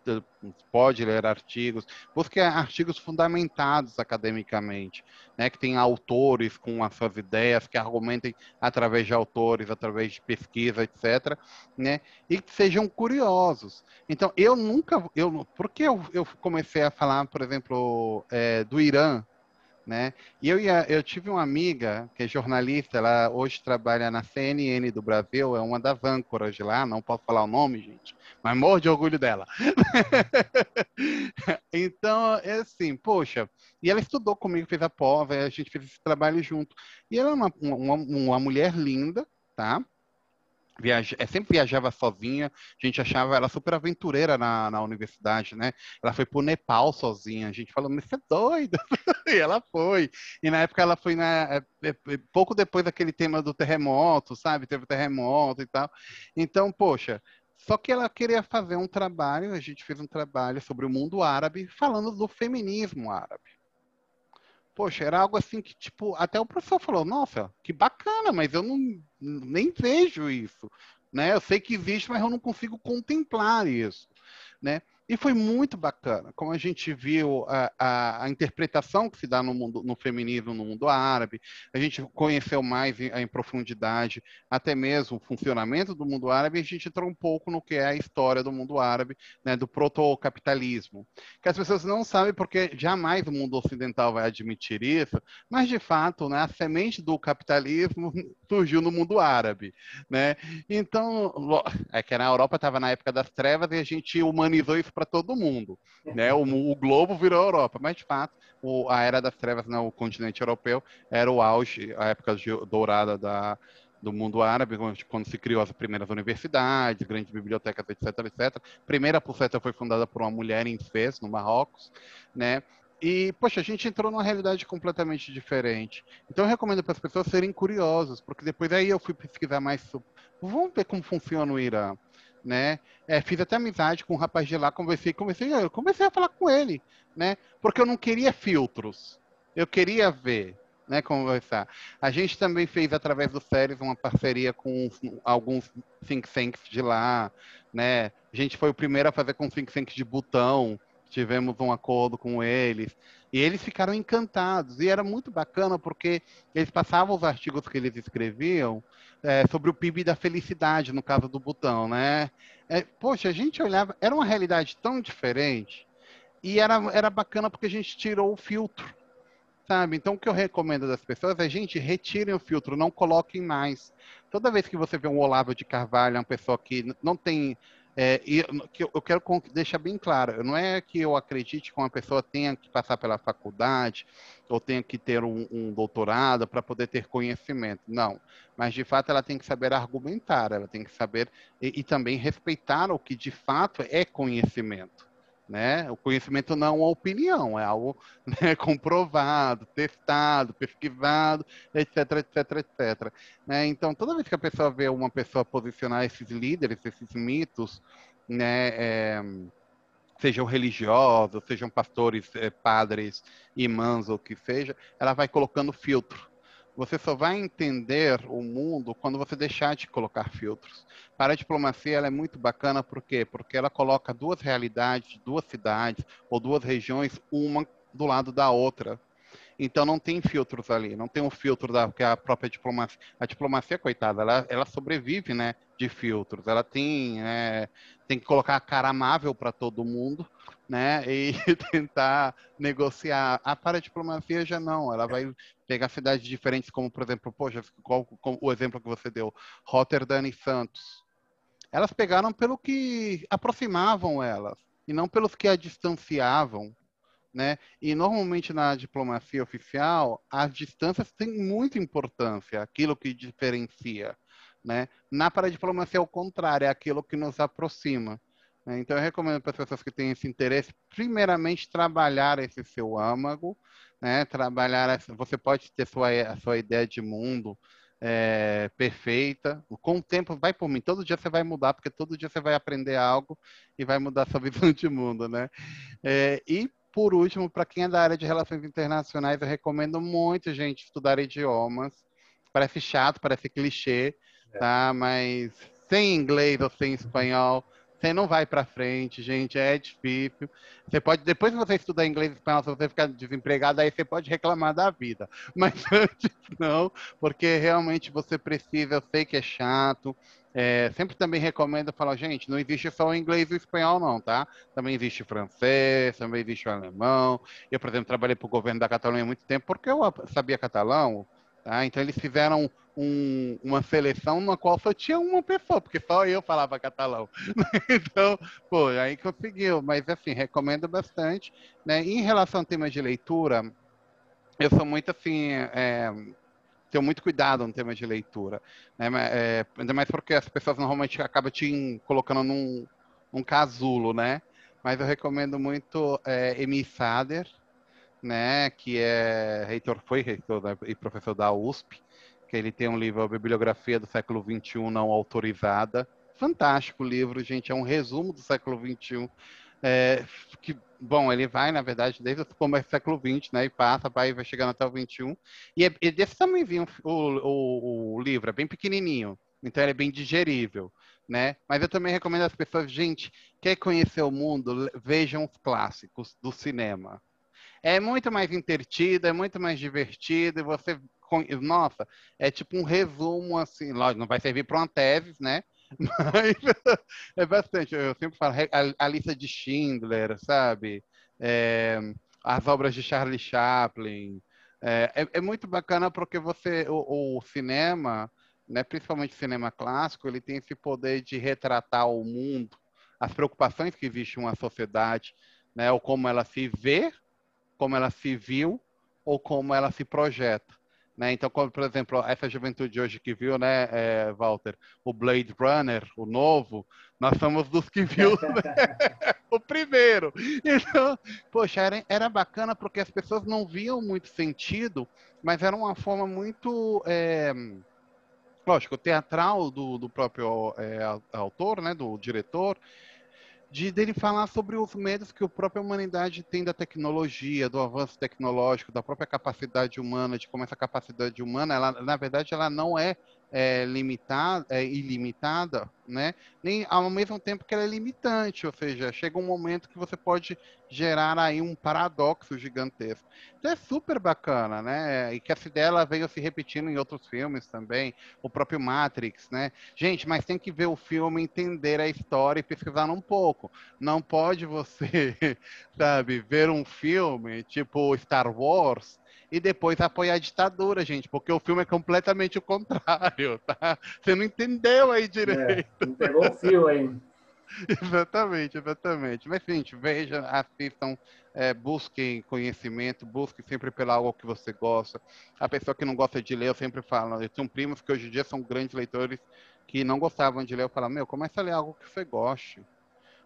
pode ler artigos, busque artigos fundamentados academicamente, né, que tem autores com as suas ideias, que argumentem através de autores, através de pesquisa, etc., né, e que sejam curiosos. Então, eu nunca, eu, porque eu, eu comecei a falar, por exemplo, é, do Irã, né? E eu, ia, eu tive uma amiga que é jornalista, ela hoje trabalha na CNN do Brasil, é uma das âncoras de lá, não posso falar o nome, gente, mas morro de orgulho dela. então, é assim, poxa, e ela estudou comigo, fez a pós, a gente fez esse trabalho junto. E ela é uma, uma, uma mulher linda, tá? Viaja, é, sempre viajava sozinha, a gente achava ela super aventureira na, na universidade, né? Ela foi pro Nepal sozinha, a gente falou, mas você é doida? e ela foi. E na época ela foi, na, é, é, pouco depois daquele tema do terremoto, sabe? Teve terremoto e tal. Então, poxa, só que ela queria fazer um trabalho, a gente fez um trabalho sobre o mundo árabe, falando do feminismo árabe. Poxa, era algo assim que, tipo, até o professor falou, nossa, que bacana, mas eu não nem vejo isso. Né? Eu sei que existe, mas eu não consigo contemplar isso. Né? E foi muito bacana, como a gente viu a, a, a, interpretação que se dá no, mundo, no feminismo no mundo árabe, a gente conheceu mais em, em, profundidade até mesmo o funcionamento do mundo árabe, e a gente entrou um pouco no que é a história do mundo árabe, né, do protocapitalismo, que as pessoas não sabem porque jamais o mundo ocidental vai admitir isso, mas de fato, né, a semente do capitalismo surgiu no mundo árabe, né? Então, é que na Europa estava na época das trevas e a gente humanizou isso para todo mundo. Né? O, o, globo virou Europa, mas de fato o, a era das trevas né, continente europeu era o auge, a época dourada da, do mundo árabe, quando se criou as primeiras universidades, grandes bibliotecas, etc, etc. A primeira pulseta foi fundada por uma mulher em Fez, no Marrocos, né? E, poxa, a gente entrou numa realidade completamente diferente. Então, eu recomendo para as pessoas serem curiosas, porque depois aí eu fui pesquisar mais sobre. Vamos ver como funciona o Irã né? É, fiz até amizade com um rapaz de lá, conversei, comecei, eu comecei a falar com ele, né? Porque eu não queria filtros, eu queria ver, né? Conversar. A gente também fez através do Séries uma parceria com alguns think tanks de lá, né? A gente foi o primeiro a fazer com think tanks de Butão, tivemos um acordo com eles. E eles ficaram encantados. E era muito bacana porque eles passavam os artigos que eles escreviam é, sobre o PIB da felicidade, no caso do Butão, né? É, poxa, a gente olhava, era uma realidade tão diferente. E era, era bacana porque a gente tirou o filtro, sabe? Então, o que eu recomendo das pessoas é, gente, retirem o filtro, não coloquem mais. Toda vez que você vê um Olavo de Carvalho, uma pessoa que não tem é, e que eu quero deixar bem claro, não é que eu acredite que uma pessoa tenha que passar pela faculdade ou tenha que ter um, um doutorado para poder ter conhecimento, não. Mas de fato ela tem que saber argumentar, ela tem que saber e, e também respeitar o que de fato é conhecimento. Né? O conhecimento não é uma opinião, é algo né, comprovado, testado, pesquisado, etc, etc, etc. Né? Então, toda vez que a pessoa vê uma pessoa posicionar esses líderes, esses mitos, né, é, sejam religiosos, sejam pastores, é, padres, imãs ou o que seja, ela vai colocando filtro. Você só vai entender o mundo quando você deixar de colocar filtros. Para a diplomacia, ela é muito bacana, por quê? Porque ela coloca duas realidades, duas cidades ou duas regiões, uma do lado da outra. Então não tem filtros ali, não tem um filtro da que é a própria diplomacia. A diplomacia, coitada, ela, ela sobrevive, né, de filtros. Ela tem é, tem que colocar a cara amável para todo mundo, né, e tentar negociar. A para a diplomacia já não, ela vai pegar cidades diferentes, como por exemplo, poxa, qual, qual, o exemplo que você deu, Rotterdam e Santos. Elas pegaram pelo que aproximavam elas e não pelos que a distanciavam né? E normalmente na diplomacia oficial, as distâncias têm muita importância, aquilo que diferencia, né? Na paradiplomacia, é o contrário, é aquilo que nos aproxima. Né? Então, eu recomendo para as pessoas que têm esse interesse, primeiramente, trabalhar esse seu âmago, né? Trabalhar, você pode ter sua, a sua ideia de mundo, é, perfeita. Com o tempo, vai por mim. Todo dia você vai mudar, porque todo dia você vai aprender algo e vai mudar sua visão de mundo, né? É, e por último, para quem é da área de relações internacionais, eu recomendo muito, gente, estudar idiomas. Parece chato, parece clichê, é. tá? Mas sem inglês ou sem espanhol, você não vai para frente, gente, é difícil. Você pode, depois que você estudar inglês e espanhol, se você ficar desempregado, aí você pode reclamar da vida. Mas antes não, porque realmente você precisa, eu sei que é chato, É, sempre também recomendo falar, gente, não existe só o inglês e o espanhol, não, tá? Também existe francês, também existe o alemão. Eu, por exemplo, trabalhei para o governo da Catalunha há muito tempo porque eu sabia catalão, tá? Então eles fizeram um, uma seleção na qual só tinha uma pessoa, porque só eu falava catalão. então, pô, aí conseguiu. Mas, assim, recomendo bastante. Né? Em relação ao tema de leitura, eu sou muito, assim, é, tenho muito cuidado no tema de leitura. Né? É, ainda mais porque as pessoas normalmente acabam te colocando num, num casulo, né? Mas eu recomendo muito é, Emi Sader, né? Que é reitor, foi reitor né? e professor da USP, que ele tem um livro, a Bibliografia do Século XXI Não Autorizada. Fantástico livro, gente, é um resumo do século XXI. É, que, bom, ele vai, na verdade, desde o começo do século XX, né, e passa, vai, vai chegando até o XXI. E é, é desse tamanhozinho o, o, o livro, é bem pequenininho, então ele é bem digerível, né? Mas eu também recomendo às pessoas, gente, quer conhecer o mundo, vejam os clássicos do cinema. É muito mais entretido, é muito mais divertido, e você nossa, é tipo um resumo, assim, lógico, não vai servir para uma tese, né? Mas é bastante. Eu sempre falo a, a lista de Schindler, sabe? É, as obras de Charlie Chaplin. É, é, é muito bacana porque você, o, o, cinema, né, principalmente o cinema clássico, ele tem esse poder de retratar o mundo, as preocupações que existe uma sociedade, né, ou como ela se vê, como ela se viu, ou como ela se projeta. Né? Então, como, por exemplo, essa juventude hoje que viu, né, é, Walter, o Blade Runner, o novo, nós somos dos que viu né? o primeiro. Então, poxa, era, era bacana porque as pessoas não viam muito sentido, mas era uma forma muito, é, lógico, teatral do, do próprio é, autor, né, do diretor, de dele falar sobre os medos que a própria humanidade tem da tecnologia, do avanço tecnológico, da própria capacidade humana, de como essa capacidade humana, ela, na verdade, ela não é é, limitada, é, ilimitada, né? Nem ao mesmo tempo que ela é limitante, ou seja, chega um momento que você pode gerar aí um paradoxo gigantesco. Então é super bacana, né? E que essa ideia veio se repetindo em outros filmes também, o próprio Matrix, né? Gente, mas tem que ver o filme, entender a história e pesquisar um pouco. Não pode você, sabe, ver um filme tipo Star Wars e depois apoiar a ditadura, gente, porque o filme é completamente o contrário, tá? Você não entendeu aí direito. É, não pegou o fio aí. exatamente, exatamente. Mas, gente, veja, assistam, é, busquem conhecimento, busquem sempre pelo algo que você gosta. A pessoa que não gosta de ler, eu sempre falo, eu tenho primos que hoje em dia são grandes leitores que não gostavam de ler, eu falo, meu, começa a ler algo que você goste.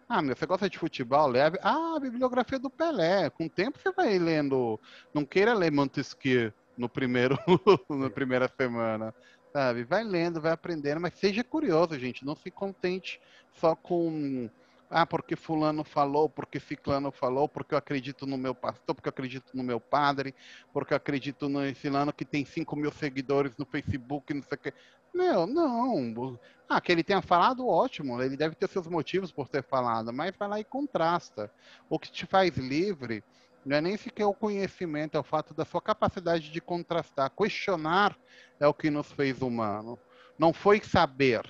Ah, meu, você gosta de futebol? Leve. Ah, a bibliografia do Pelé. Com o tempo você vai lendo. Não queira ler Montesquieu no primeiro, na primeira semana. Sabe? Vai lendo, vai aprendendo, mas seja curioso, gente. Não se contente só com. Ah, porque fulano falou, porque ciclano falou, porque eu acredito no meu pastor, porque eu acredito no meu padre, porque eu acredito no fulano que tem 5 mil seguidores no Facebook, não sei o quê. Meu, não. Ah, que ele tenha falado, ótimo. Ele deve ter seus motivos por ter falado, mas lá e contrasta. O que te faz livre não é nem sequer o conhecimento, é o fato da sua capacidade de contrastar. Questionar é o que nos fez humano. Não foi saber,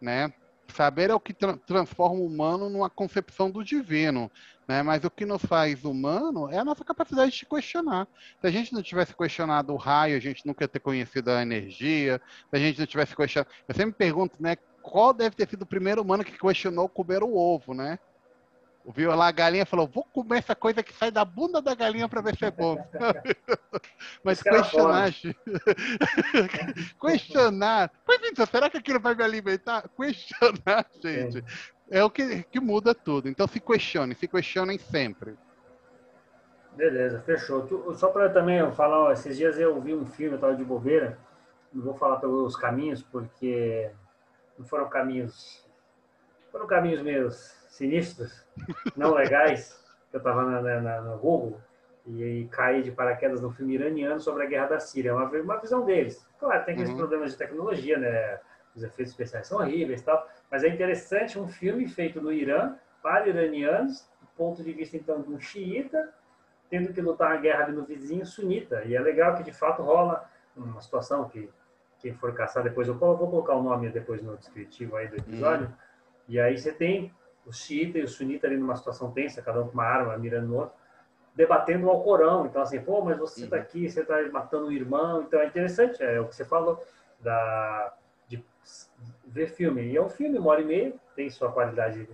né? Saber é o que tra transforma o humano numa concepção do divino, né? Mas o que nos faz humano é a nossa capacidade de questionar. Se a gente não tivesse questionado o raio, a gente nunca ia ter conhecido a energia. Se a gente não tivesse questionado, eu sempre me pergunto, né? Qual deve ter sido o primeiro humano que questionou comer o ovo, né? Viu lá a galinha falou: Vou comer essa coisa que sai da bunda da galinha para ver se é bom. Mas questionar. questionar. Será que aquilo vai me alimentar? Questionar, gente. É, é o que, que muda tudo. Então se questione, se questionem sempre. Beleza, fechou. Só para também falar, ó, esses dias eu vi um filme, eu estava de bobeira, não vou falar pelos caminhos, porque não foram caminhos, foram caminhos meus sinistros, não legais, que eu estava na, na, no Google e, caí de paraquedas no filme iraniano sobre a guerra da Síria. É uma, uma visão deles. Claro, tem aqueles uhum. problemas de tecnologia, né? Os efeitos especiais são horríveis e tal, mas é interessante um filme feito no Irã para iranianos, do ponto de vista então de um xiita tendo que lutar a guerra ali no vizinho sunita. E é legal que de fato rola uma situação que quem for caçar depois, eu vou colocar o nome depois no descritivo aí do episódio. Hum. E aí você tem o xiita e o sunita ali numa situação tensa, cada um com uma arma mirando no outro, debatendo o Alcorão. Então, assim, pô, mas você está uhum. aqui, você está matando um irmão. Então, é interessante, é o que você falou, da, de ver filme. E é um filme, uma hora e meia, tem sua qualidade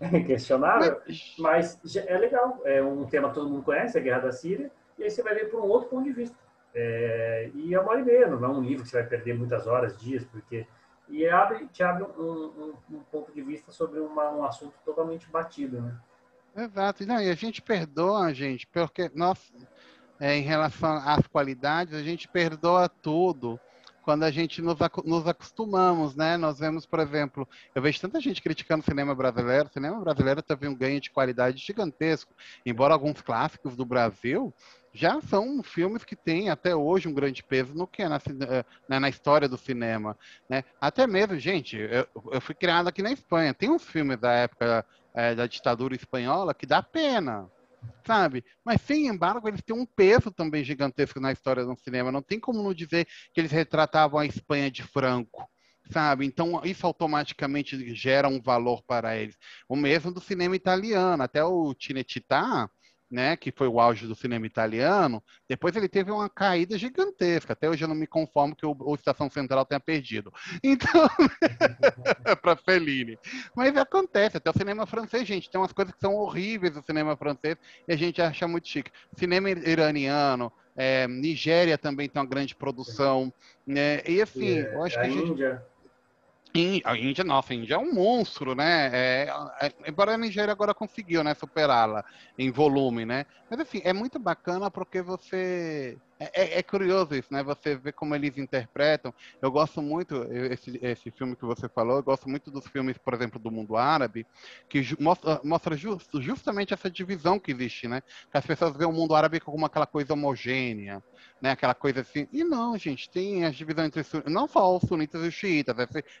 questionável, mas é legal. É um tema que todo mundo conhece, a Guerra da Síria, e aí você vai ver por um outro ponto de vista. É, e é uma hora e meia, não é um livro que você vai perder muitas horas, dias, porque e abre, te abre um, um, um ponto de vista sobre uma, um assunto totalmente batido, né? Exato. Não, e a gente perdoa, gente, porque nós, é, em relação às qualidades, a gente perdoa tudo quando a gente nos, nos acostumamos, né? Nós vemos, por exemplo, eu vejo tanta gente criticando o cinema brasileiro. O cinema brasileiro teve um ganho de qualidade gigantesco. Embora alguns clássicos do Brasil já são filmes que têm até hoje um grande peso no que é na, eh, né, na história do cinema, né? Até mesmo, gente, eu, eu, fui criado aqui na Espanha. Tem um filme da época é, da ditadura espanhola que dá pena, sabe? Mas, sem embargo, eles têm um peso também gigantesco na história do cinema. Não tem como não dizer que eles retratavam a Espanha de Franco, sabe? Então, isso automaticamente gera um valor para eles. O mesmo do cinema italiano. Até o Cinecittà, né, que foi o auge do cinema italiano, depois ele teve uma caída gigantesca. Até hoje eu não me conformo que o, o Estação Central tenha perdido. Então, para Fellini. Mas acontece, até o cinema francês, gente, tem umas coisas que são horríveis no cinema francês e a gente acha muito chique. Cinema iraniano, é, Nigéria também tem uma grande produção, né? E assim, é, eu acho a que a gente... Índia a Índia, nossa, a Índia é um monstro, né? É, é, embora a Nigéria agora conseguiu, né, superá-la em volume, né? Mas assim, é muito bacana porque você é, é, é, curioso isso, né? Você vê como eles interpretam. Eu gosto muito, esse, esse filme que você falou, eu gosto muito dos filmes, por exemplo, do mundo árabe, que mostra, mostra just, justamente essa divisão que existe, né? Que as pessoas veem o mundo árabe como aquela coisa homogênea, né? Aquela coisa assim. E não, gente, tem as divisões entre não só os sunitas e os xiitas,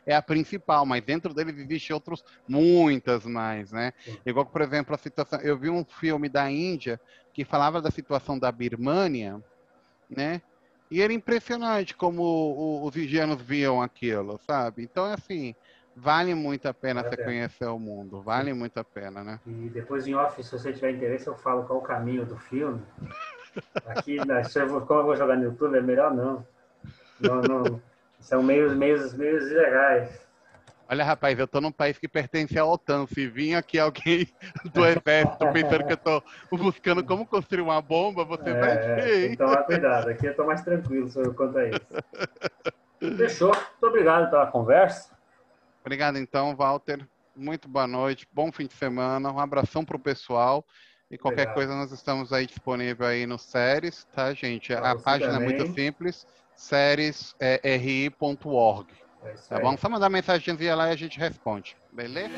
é a principal, mas dentro deles existem outros muitas mais, né? Igual, por exemplo, a situação. Eu vi um filme da Índia que falava da situação da Birmânia né? E era impressionante como os indianos viam aquilo, sabe? Então, assim, vale muito a pena você conhecer o mundo, vale Sim. muito a pena, né? E depois em off, se você tiver interesse, eu falo qual o caminho do filme. Aqui, né, como eu vou jogar no YouTube, é melhor não. não, não são meios, meios, meios ilegais. Olha, rapaz, eu tô num país que pertence à OTAN. Se vir aqui alguém do exército pensando que eu tô buscando como construir uma bomba, você é, vai ver. Então, cuidado. Aqui eu tô mais tranquilo quanto a isso. Fechou. Muito obrigado pela conversa. Obrigado, então, Walter. Muito boa noite. Bom fim de semana. Um abração pro pessoal. E qualquer obrigado. coisa, nós estamos aí disponível aí no Séries, tá, gente? Pra a página também. é muito simples. séries.ri.org. É tá bom? Só mandar mensagenzinha lá e a gente responde. Beleza?